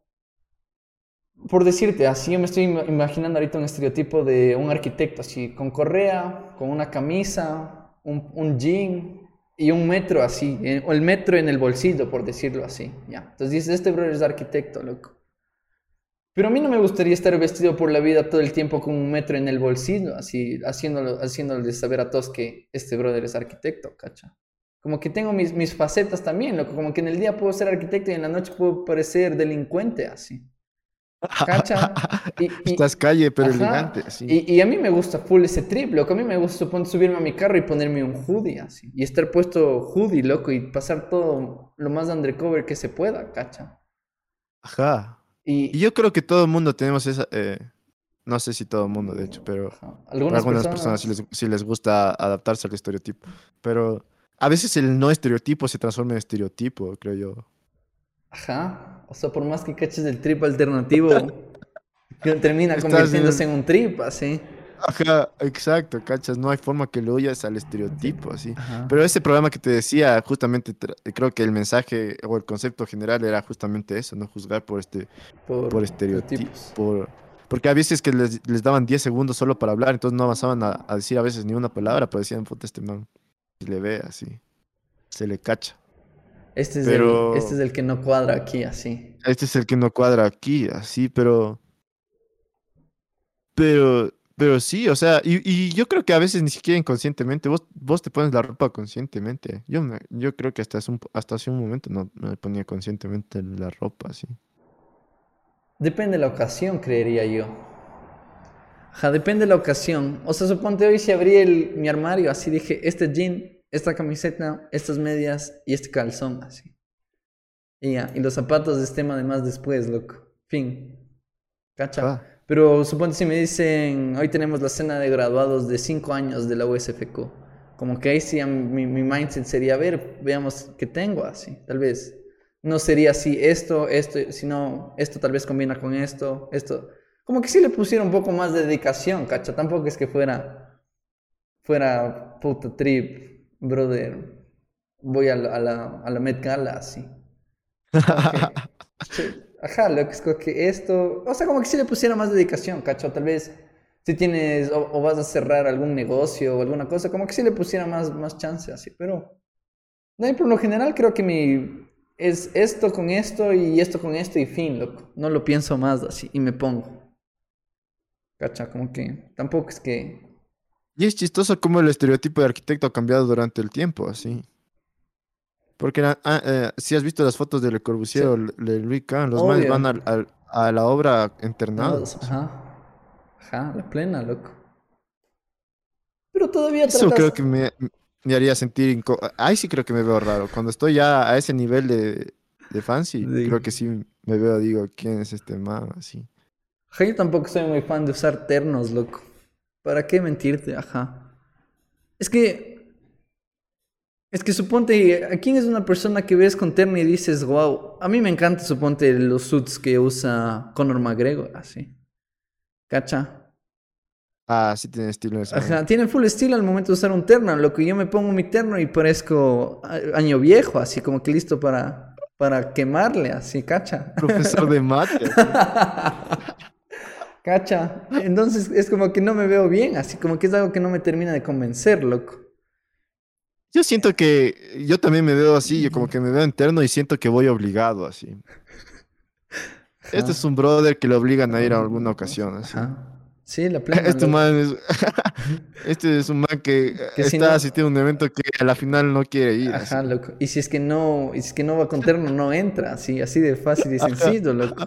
Por decirte, así yo me estoy ima- imaginando ahorita un estereotipo de un arquitecto, así, con correa, con una camisa, un, un jean y un metro así, o el metro en el bolsillo, por decirlo así, ya. Entonces dices, este brother es arquitecto, loco. Pero a mí no me gustaría estar vestido por la vida todo el tiempo con un metro en el bolsillo, así, haciéndolo, haciéndole saber a todos que este brother es arquitecto, ¿cacha? Como que tengo mis, mis facetas también, loco. Como que en el día puedo ser arquitecto y en la noche puedo parecer delincuente, así. ¿Cacha? Y, y- Estás calle, pero ajá, elegante, así. Y, y a mí me gusta full ese trip, loco. A mí me gusta subirme a mi carro y ponerme un hoodie, así. Y estar puesto hoodie, loco, y pasar todo lo más undercover que se pueda, ¿cacha? Ajá. Y, Y yo creo que todo el mundo tenemos esa... eh, no sé si todo el mundo, de hecho, pero algunas, algunas personas, personas, sí, les, sí les gusta adaptarse al estereotipo. Pero a veces el no estereotipo se transforma en estereotipo, creo yo. Ajá. O sea, por más que caches el trip alternativo, termina convirtiéndose en un trip, así. Ajá, exacto, cachas. No hay forma que lo huyas al estereotipo, así. Pero ese programa que te decía, justamente creo que el mensaje o el concepto general era justamente eso, no juzgar por este por estereotipos. Por, porque a veces que les, les daban 10 segundos solo para hablar, entonces no avanzaban a, a decir a veces ni una palabra, pero decían, puta, este man, se le ve así, se le cacha. Este es, Pero- el, este es el que no cuadra aquí, así. Este es el que no cuadra aquí, así, pero... Pero, pero sí, o sea, y, y yo creo que a veces ni siquiera inconscientemente, vos, vos te pones la ropa conscientemente. Yo, me- yo creo que hasta hace, un, hasta hace un momento no me ponía conscientemente la ropa, así. Depende de la ocasión, creería yo. Ajá, depende de la ocasión. O sea, suponte hoy si abrí el, mi armario, así dije, este jean, esta camiseta, estas medias y este calzón, así. Y ya, y los zapatos es tema de más después, loco. Fin. ¿Cacha? Ah. Pero suponte si me dicen, hoy tenemos la cena de graduados de 5 años de la USFQ. Como que ahí sí mi, mi mindset sería, a ver, veamos qué tengo así. Tal vez no sería así esto, esto, sino esto tal vez combina con esto, esto. Como que sí le pusiera un poco más de dedicación, cacha. Tampoco es que fuera, fuera puta trip, brother. Voy a la, a la, a la Met Gala así. Sí, Ajá, lo que es que esto, o sea, como que si le pusiera más dedicación, cacho, tal vez si tienes o, o vas a cerrar algún negocio o alguna cosa, como que si le pusiera más, más chance así, pero no, y por lo general creo que mi es esto con esto y esto con esto y fin, loco, no lo pienso más así y me pongo, cacha, como que tampoco es que, Y es chistoso cómo el estereotipo de arquitecto ha cambiado durante el tiempo, así. Porque ah, eh, si has visto las fotos de Le Corbusier o le Louis Kahn, los manes Obvio. van al- al- a la obra internados. ajá, ajá, la plena, loco. Pero todavía Eso tratas- creo que me, me haría sentir... inco- Ahí sí creo que me veo raro. Cuando estoy ya a ese nivel de, de fancy, Sí. creo que sí me veo, digo, ¿quién es este man? Así. Ajá, yo tampoco soy muy fan de usar ternos, loco. ¿Para qué mentirte? Ajá. Es que. Es que suponte, ¿a quién es una persona que ves con terno y dices, wow? A mí me encanta, suponte, los suits que usa Conor McGregor, así. ¿Cacha? Ah, sí tiene estilo ese. Ajá, tiene full estilo al momento de usar un terno, loco. y Yo me pongo mi terno y parezco año viejo, así como que listo para, para quemarle, así, ¿cacha? Profesor de mate. Cacha. Entonces es como que no me veo bien, así como que es algo que no me termina de convencer, loco. Yo siento que yo también me veo así, yo como que me veo interno y siento que voy obligado así. Este es un brother que lo obligan a ir a alguna ocasión. así. Sí, la plena. Este man es, este es un man que, Que si está no- asistiendo a un evento que a la final no quiere ir. así. Ajá, loco. Y si es que no, y si es que no va con terno, no entra, así, así de fácil y sencillo, loco.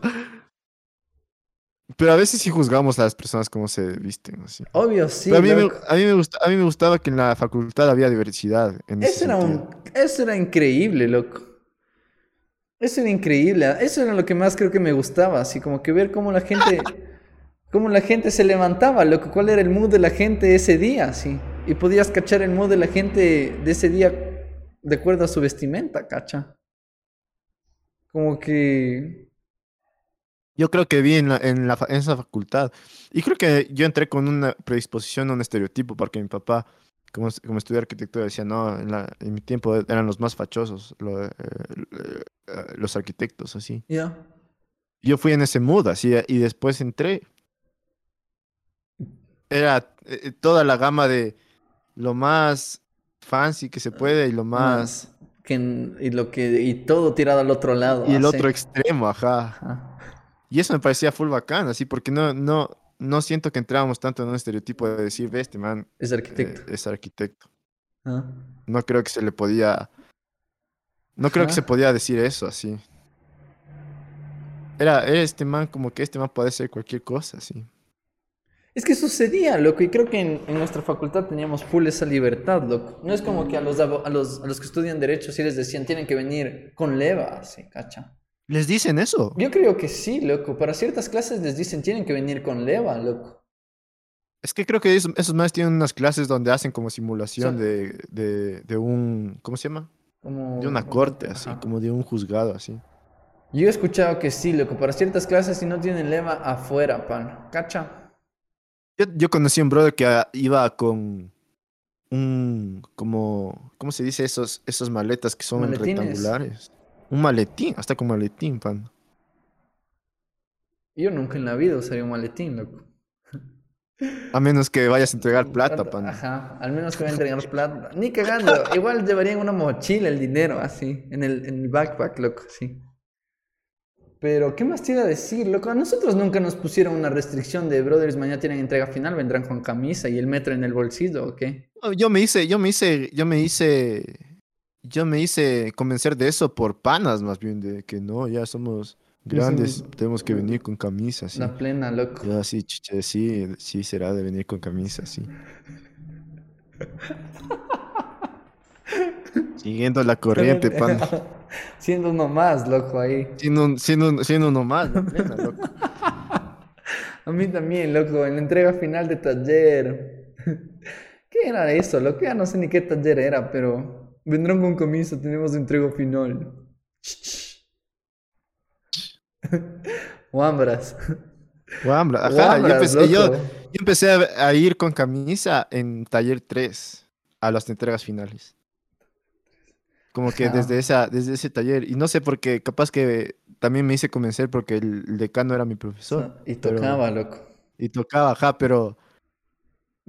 Pero a veces sí juzgamos a las personas como se visten. Así. Obvio, sí. Pero a mí, me, a, mí me gusta, a mí me gustaba que en la facultad había diversidad. En Eso era un, eso era increíble, loco. Eso era increíble. Eso era lo que más creo que me gustaba, así como que ver cómo la gente, cómo la gente se levantaba, loco. ¿Cuál era el mood de la gente ese día, así? Y podías cachar el mood de la gente de ese día de acuerdo a su vestimenta, cacha. Como que Yo creo que vi en, la, en, la, fa- en esa facultad. Y creo que yo entré con una predisposición a un estereotipo, porque mi papá, como, como estudié arquitectura, decía, no, en, la- en mi tiempo eran los más fachosos, lo- eh, eh, eh, los arquitectos, así. ya. Yo fui en ese mood, así, y después entré. Era eh, eh, toda la gama de lo más fancy que se puede y lo más... Que y lo que y todo tirado al otro lado. Y el así. otro extremo, ajá. Ajá. Y eso me parecía full bacán, así, porque no, no, no siento que entrábamos tanto en un estereotipo de decir, ve, este man Es eh, arquitecto. es arquitecto. Ah. No creo que se le podía. No creo que se Ajá. podía decir eso así. Era, era este man como que este man puede ser cualquier cosa, así. Es que sucedía, loco, y creo que en, en nuestra facultad teníamos full esa libertad, loco. No es como que a los, a los, a los que estudian Derecho sí les decían tienen que venir con leva, así, cacha. ¿Les dicen eso? Yo creo que sí, loco. Para ciertas clases les dicen tienen que venir con leva, loco. Es que creo que esos, esos más tienen unas clases donde hacen como simulación de, de, de un. ¿Cómo se llama? Como... De una corte, así, Ajá. como de un juzgado, así. Yo he escuchado que sí, loco. Para ciertas clases si no tienen leva, afuera, pan. Cacha. Yo, yo conocí a un brother que ah, iba con un, como, ¿cómo se dice? Esos, esos maletas que son Maletines. rectangulares. Un maletín, hasta con maletín, pan. Yo nunca en la vida usaría un maletín, loco. A menos que vayas a entregar plata, Plata, pan. Ajá, al menos que voy a entregar plata. Ni cagando. Igual llevaría en una mochila el dinero, así, en el, en el backpack, loco, sí. Pero, ¿qué más te iba a decir, loco? A nosotros nunca nos pusieron una restricción de brothers, mañana tienen entrega final, vendrán con camisa y el metro en el bolsillo, ¿o qué? Yo me hice, yo me hice, yo me hice, yo me hice convencer de eso por panas, más bien, de que no, ya somos grandes, tenemos que venir con camisa, sí. La plena, loco. Chiche, sí, sí será de venir con camisa, sí. Siguiendo la corriente, pan. Siendo uno más, loco, ahí. Siendo, un- siendo, un- siendo uno más, la plena, loco. A mí también, loco, en la entrega final de taller. ¿Qué era eso, loco? Ya no sé ni qué taller era, pero vendrán con camisa, tenemos entrega final. Wambras. Guambra, ajá, yo Wambras, empecé, yo, yo empecé a, a ir con camisa en taller 3 a las entregas finales. Como que Ajá. desde esa, desde ese taller, y no sé por qué, capaz que también me hice convencer porque el, el decano era mi profesor. Y pero- tocaba, loco. y tocaba, ajá, pero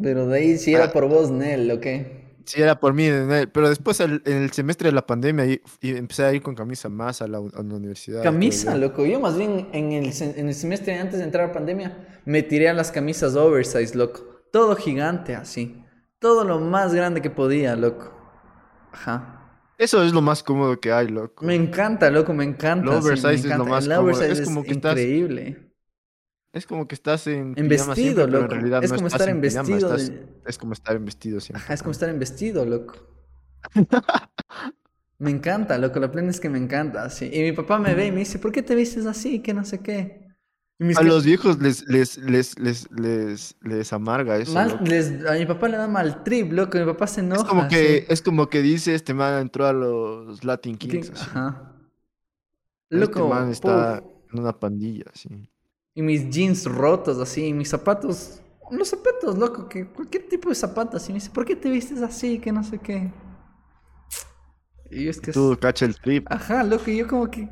Pero de ahí sí era Ah. por vos, Nel, ¿o qué? Sí era por mí. el- Pero después el- en el semestre de la pandemia y, y empecé a ir con camisa más a la, a la universidad. Camisa, loco. Yo más bien en el, en el semestre antes de entrar a pandemia me tiré a las camisas oversize, loco. Todo gigante, así. Todo lo más grande que podía, loco. Ajá. Eso es lo más cómodo que hay, loco. Me encanta, loco, me encanta. Sí, me oversize es lo más El cómodo. Es es, como que estás- increíble. Es como que estás en En vestido, siempre, loco. en realidad Es no como estar en vestido estás- Es como estar en vestido siempre. Ajá, es como estar en vestido, loco. Me encanta, loco. La plena es que me encanta, sí. Y mi papá me ve y me dice, ¿por qué te vistes así? Que no sé qué. Y mis A los viejos les, les, les, les, les, les amarga eso. Mal- loco. les- a mi papá le da mal trip, loco. Mi papá se enoja. Es como que, sí. es como que dice este man entró a los Latin Kings. así. Ajá. Este Loco, man está puf. en una pandilla, así. Y mis jeans rotos, así. Y mis zapatos. Los zapatos, loco. Que cualquier tipo de zapatos. Y me dice, ¿por qué te vistes así? Que no sé qué. Y yo es que. Tú cacha el trip. Ajá, loco. Y yo como que.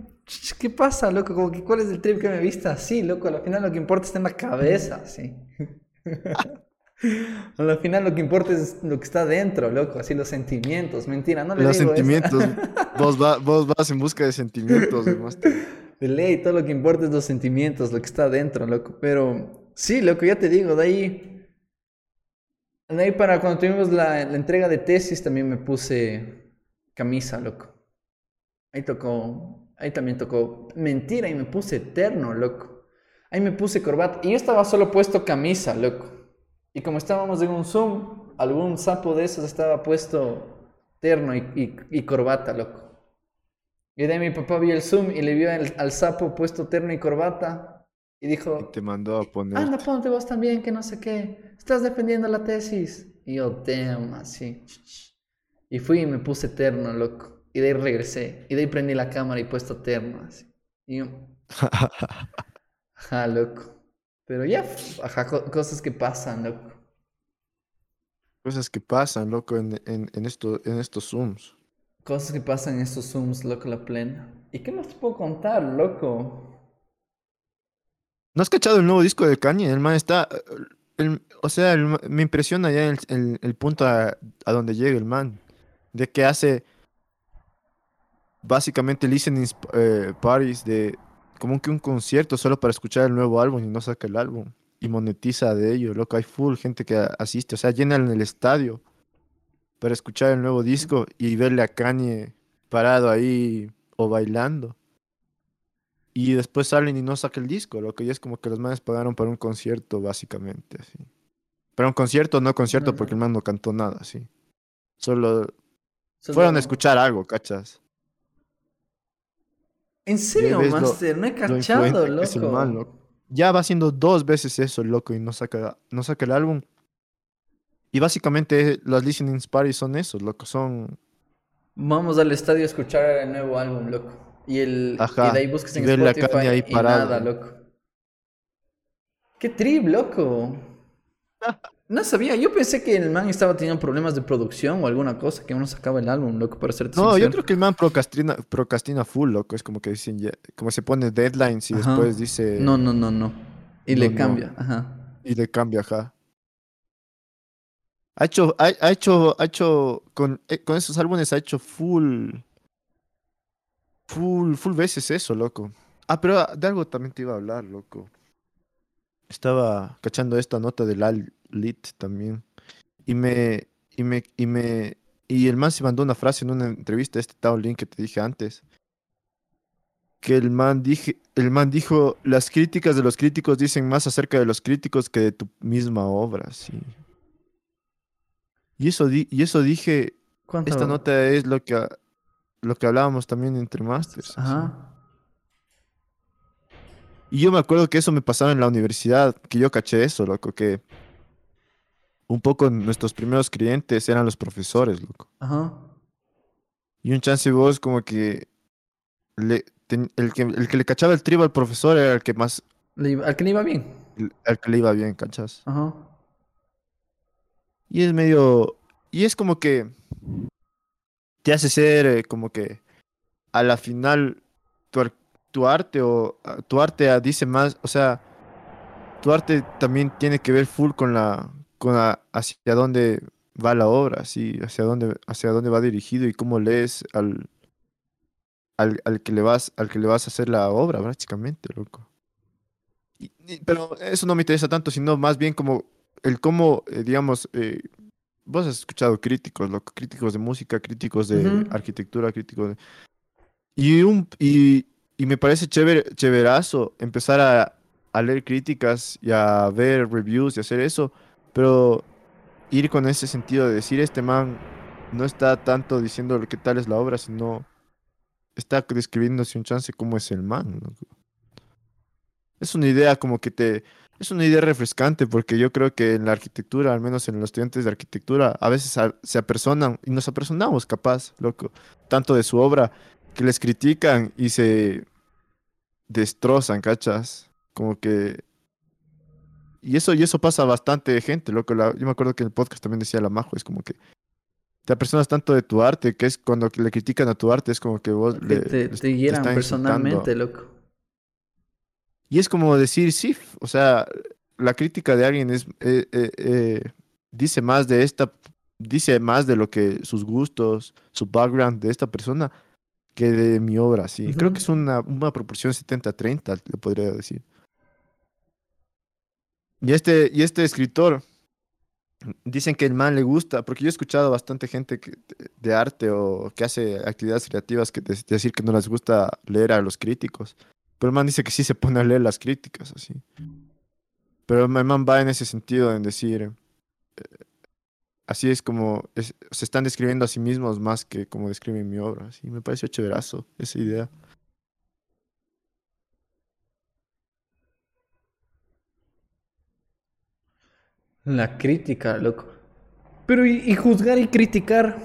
¿Qué pasa, loco? Como que, ¿cuál es el trip que me vista así, loco? Al final lo que importa está en la cabeza, sí. Al final lo que importa es lo que está dentro, loco. Así los sentimientos. Mentira, no le Los digo sentimientos. vos, va- vos vas en busca de sentimientos. De ley, todo lo que importa es los sentimientos, lo que está dentro, loco. Pero sí, loco, ya te digo, de ahí. De ahí para cuando tuvimos la, entrega de tesis también me puse camisa, loco. Ahí tocó. Ahí también tocó. Mentira, y me puse terno, loco. Ahí me puse corbata. Y yo estaba solo puesto camisa, loco. Y como estábamos en un Zoom, algún sapo de esos estaba puesto terno y corbata, loco. Y de ahí mi papá vio el Zoom y le vio al, al sapo puesto terno y corbata. Y dijo, Y te mandó a poner. anda, ponte vos también, que no sé qué. Estás defendiendo la tesis. Y yo, damn, así. Y fui y me puse terno, loco. Y de ahí regresé. Y de ahí prendí la cámara y puesto terno, así. Y yo, ajá, loco. Pero ya, ajá, co- cosas que pasan, loco. Cosas que pasan, loco, en, en, en, esto, en estos Zooms. Cosas que pasan en estos Zooms, loco, la plena. ¿Y qué más te puedo contar, loco? ¿No has cachado el nuevo disco de Kanye? El man está. o sea, me impresiona ya el, punto a, donde llega el man. De que hace. Básicamente listening eh, parties de. Como que un concierto solo para escuchar el nuevo álbum y no saca el álbum. Y monetiza de ello, loco. Hay full gente que asiste. O sea, llenan el estadio. Para escuchar el nuevo disco y verle a Kanye parado ahí o bailando. Y después salen y no sacan el disco, lo que ya es como que los manes pagaron para un concierto, básicamente, así. Para un concierto, no concierto, porque el man no cantó nada, así. Solo fueron a escuchar algo, ¿cachas? ¿En serio, ves lo- Master? No he cachado, man, loco. Ya va haciendo dos veces eso, loco, y no saca, no saca el álbum. Y básicamente las listening parties son esos, loco, son... Vamos al estadio a escuchar el nuevo álbum, loco. Y, el, Ajá, y de ahí buscas en Spotify Kanye ahí y parado. nada, loco. Qué trip, loco. No sabía, yo pensé que el man estaba teniendo problemas de producción o alguna cosa, que uno sacaba el álbum, loco, para ser No, yo creo que el man procrastina, procrastina full, loco. Es como que dicen, ya- como se pone deadlines y Ajá. después dice... No, no, no, no. Y no, le no. cambia, ajá. Y le cambia, ajá. Ha hecho, ha, ha hecho, ha hecho, con, eh, con esos álbumes ha hecho full, full, full veces eso, loco. Ah, pero de algo también te iba a hablar, loco. Estaba cachando esta nota del Al Lit también. Y me, y me, y me, y el man se mandó una frase en una entrevista, este Tao Lin que te dije antes. Que el man, dije, el man dijo, las críticas de los críticos dicen más acerca de los críticos que de tu misma obra, sí. Y eso, di- y eso dije, esta nota es lo que, lo que hablábamos también entre masters. así. Ajá. Y yo me acuerdo que eso me pasaba en la universidad, que yo caché eso, loco, que un poco nuestros primeros clientes eran los profesores, loco. Ajá. Y un chance vos como que le, ten- el, que el que le cachaba el tribo al profesor era el que más, Le iba- al que le iba bien. el- al que le iba bien, ¿cachas? Ajá. Y es medio, y es como que te hace ser eh, como que a la final tu, tu arte o tu arte dice más, o sea, tu arte también tiene que ver full con la, con hacia dónde va la obra, sí, hacia dónde, hacia dónde va dirigido y cómo lees al, al, al que le vas, al que le vas a hacer la obra, básicamente, loco. Pero eso no me interesa tanto, sino más bien como el cómo, eh, digamos, eh, vos has escuchado críticos, loco, críticos de música, críticos de arquitectura, críticos de... Y, un, y, y me parece chévere, chéverazo empezar a, a leer críticas y a ver reviews y hacer eso, pero ir con ese sentido de decir, este man no está tanto diciendo lo que tal es la obra, sino está describiéndose un chance cómo es el man. loco. Es una idea como que te... Es una idea refrescante porque yo creo que en la arquitectura, al menos en los estudiantes de arquitectura, a veces a- se apersonan y nos apersonamos capaz, loco, tanto de su obra que les critican y se destrozan, ¿cachas? Como que... Y eso, y eso pasa a bastante gente, loco. la- Yo me acuerdo que en el podcast también decía la Majo, es como que te apersonas tanto de tu arte, que es cuando le critican a tu arte, es como que vos le, te, te insultando. personalmente, loco. Y es como decir, sí, o sea, la crítica de alguien es eh, eh, eh, dice más de esta, dice más de lo que sus gustos, su background de esta persona que de mi obra, sí. Creo que es una, una proporción 70-30, le podría decir. Y este, y este escritor, dicen que el man le gusta, porque yo he escuchado bastante gente que, de arte o que hace actividades creativas que de- decir que no les gusta leer a los críticos. Pero el man dice que sí se pone a leer las críticas, así. Pero el man va en ese sentido, en decir, eh, así es como se están describiendo a sí mismos más que como describen mi obra. Así me pareció chéverazo esa idea. La crítica, loco. Pero y juzgar y criticar.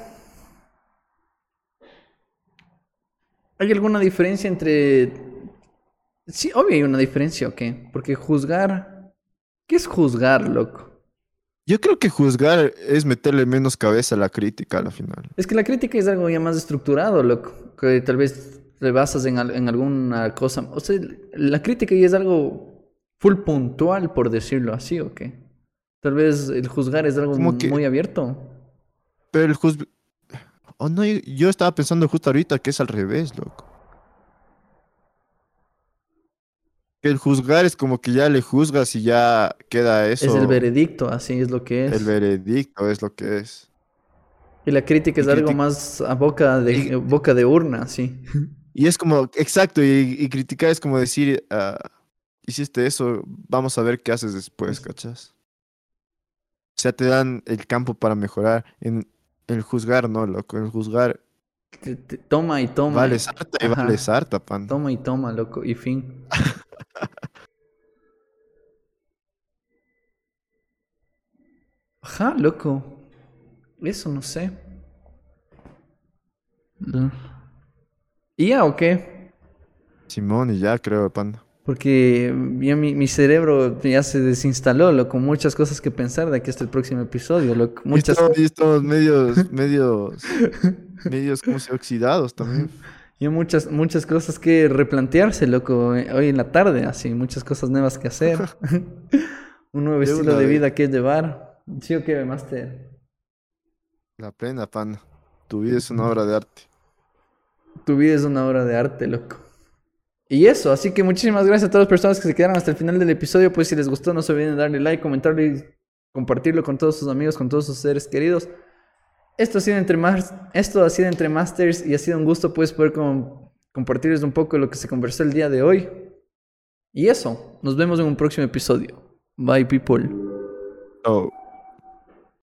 ¿Hay alguna diferencia entre... Sí, obvio hay una diferencia, ¿ok? Porque juzgar... ¿Qué es juzgar, loco? Yo creo que juzgar es meterle menos cabeza a la crítica a la final. Es que la crítica es algo ya más estructurado, loco. Que tal vez te basas en, al- en alguna cosa. O sea, la crítica ya es algo full puntual, por decirlo así, ¿o qué? Tal vez el juzgar es algo que- muy abierto. Pero el juz... Oh, no, yo estaba pensando justo ahorita que es al revés, loco. Que el juzgar es como que ya le juzgas y ya queda eso. Es el veredicto, así es lo que es. El veredicto es lo que es. Y la crítica es Y algo más a boca de, Y- boca de urna, sí. Y es como, exacto, y, y criticar es como decir, ah, hiciste eso, vamos a ver qué haces después, ¿cachas? O sea, te dan el campo para mejorar. En el juzgar, no, loco. El juzgar Te- te- Toma y toma. vale sarta y vale sarta, pan. Toma y toma, loco, y fin. Ajá, loco. Eso no sé. Mm. ¿Y ya o qué? Simón, y ya creo, pan. Porque ya mi, mi cerebro ya se desinstaló, loco. Muchas cosas que pensar de aquí hasta el próximo episodio, loco. Y Muchas, estamos, y estamos medios, medios, medios, como se oxidados también. Y muchas, muchas cosas que replantearse, loco. eh, Hoy en la tarde, así. Muchas cosas nuevas que hacer. Un nuevo De estilo de vez. vida que llevar. ¿Sí o qué, Master? La plena, pan. Tu vida es una obra de arte. Tu vida es una obra de arte, loco. Y eso, así que muchísimas gracias a todas las personas que se quedaron hasta el final del episodio. Pues si les gustó, no se olviden de darle like, comentarlo y compartirlo con todos sus amigos, con todos sus seres queridos. Esto ha sido entre, esto ha sido entre Masters y ha sido un gusto pues poder com- compartirles un poco lo que se conversó el día de hoy. Y eso, nos vemos en un próximo episodio. Bye people. Oh.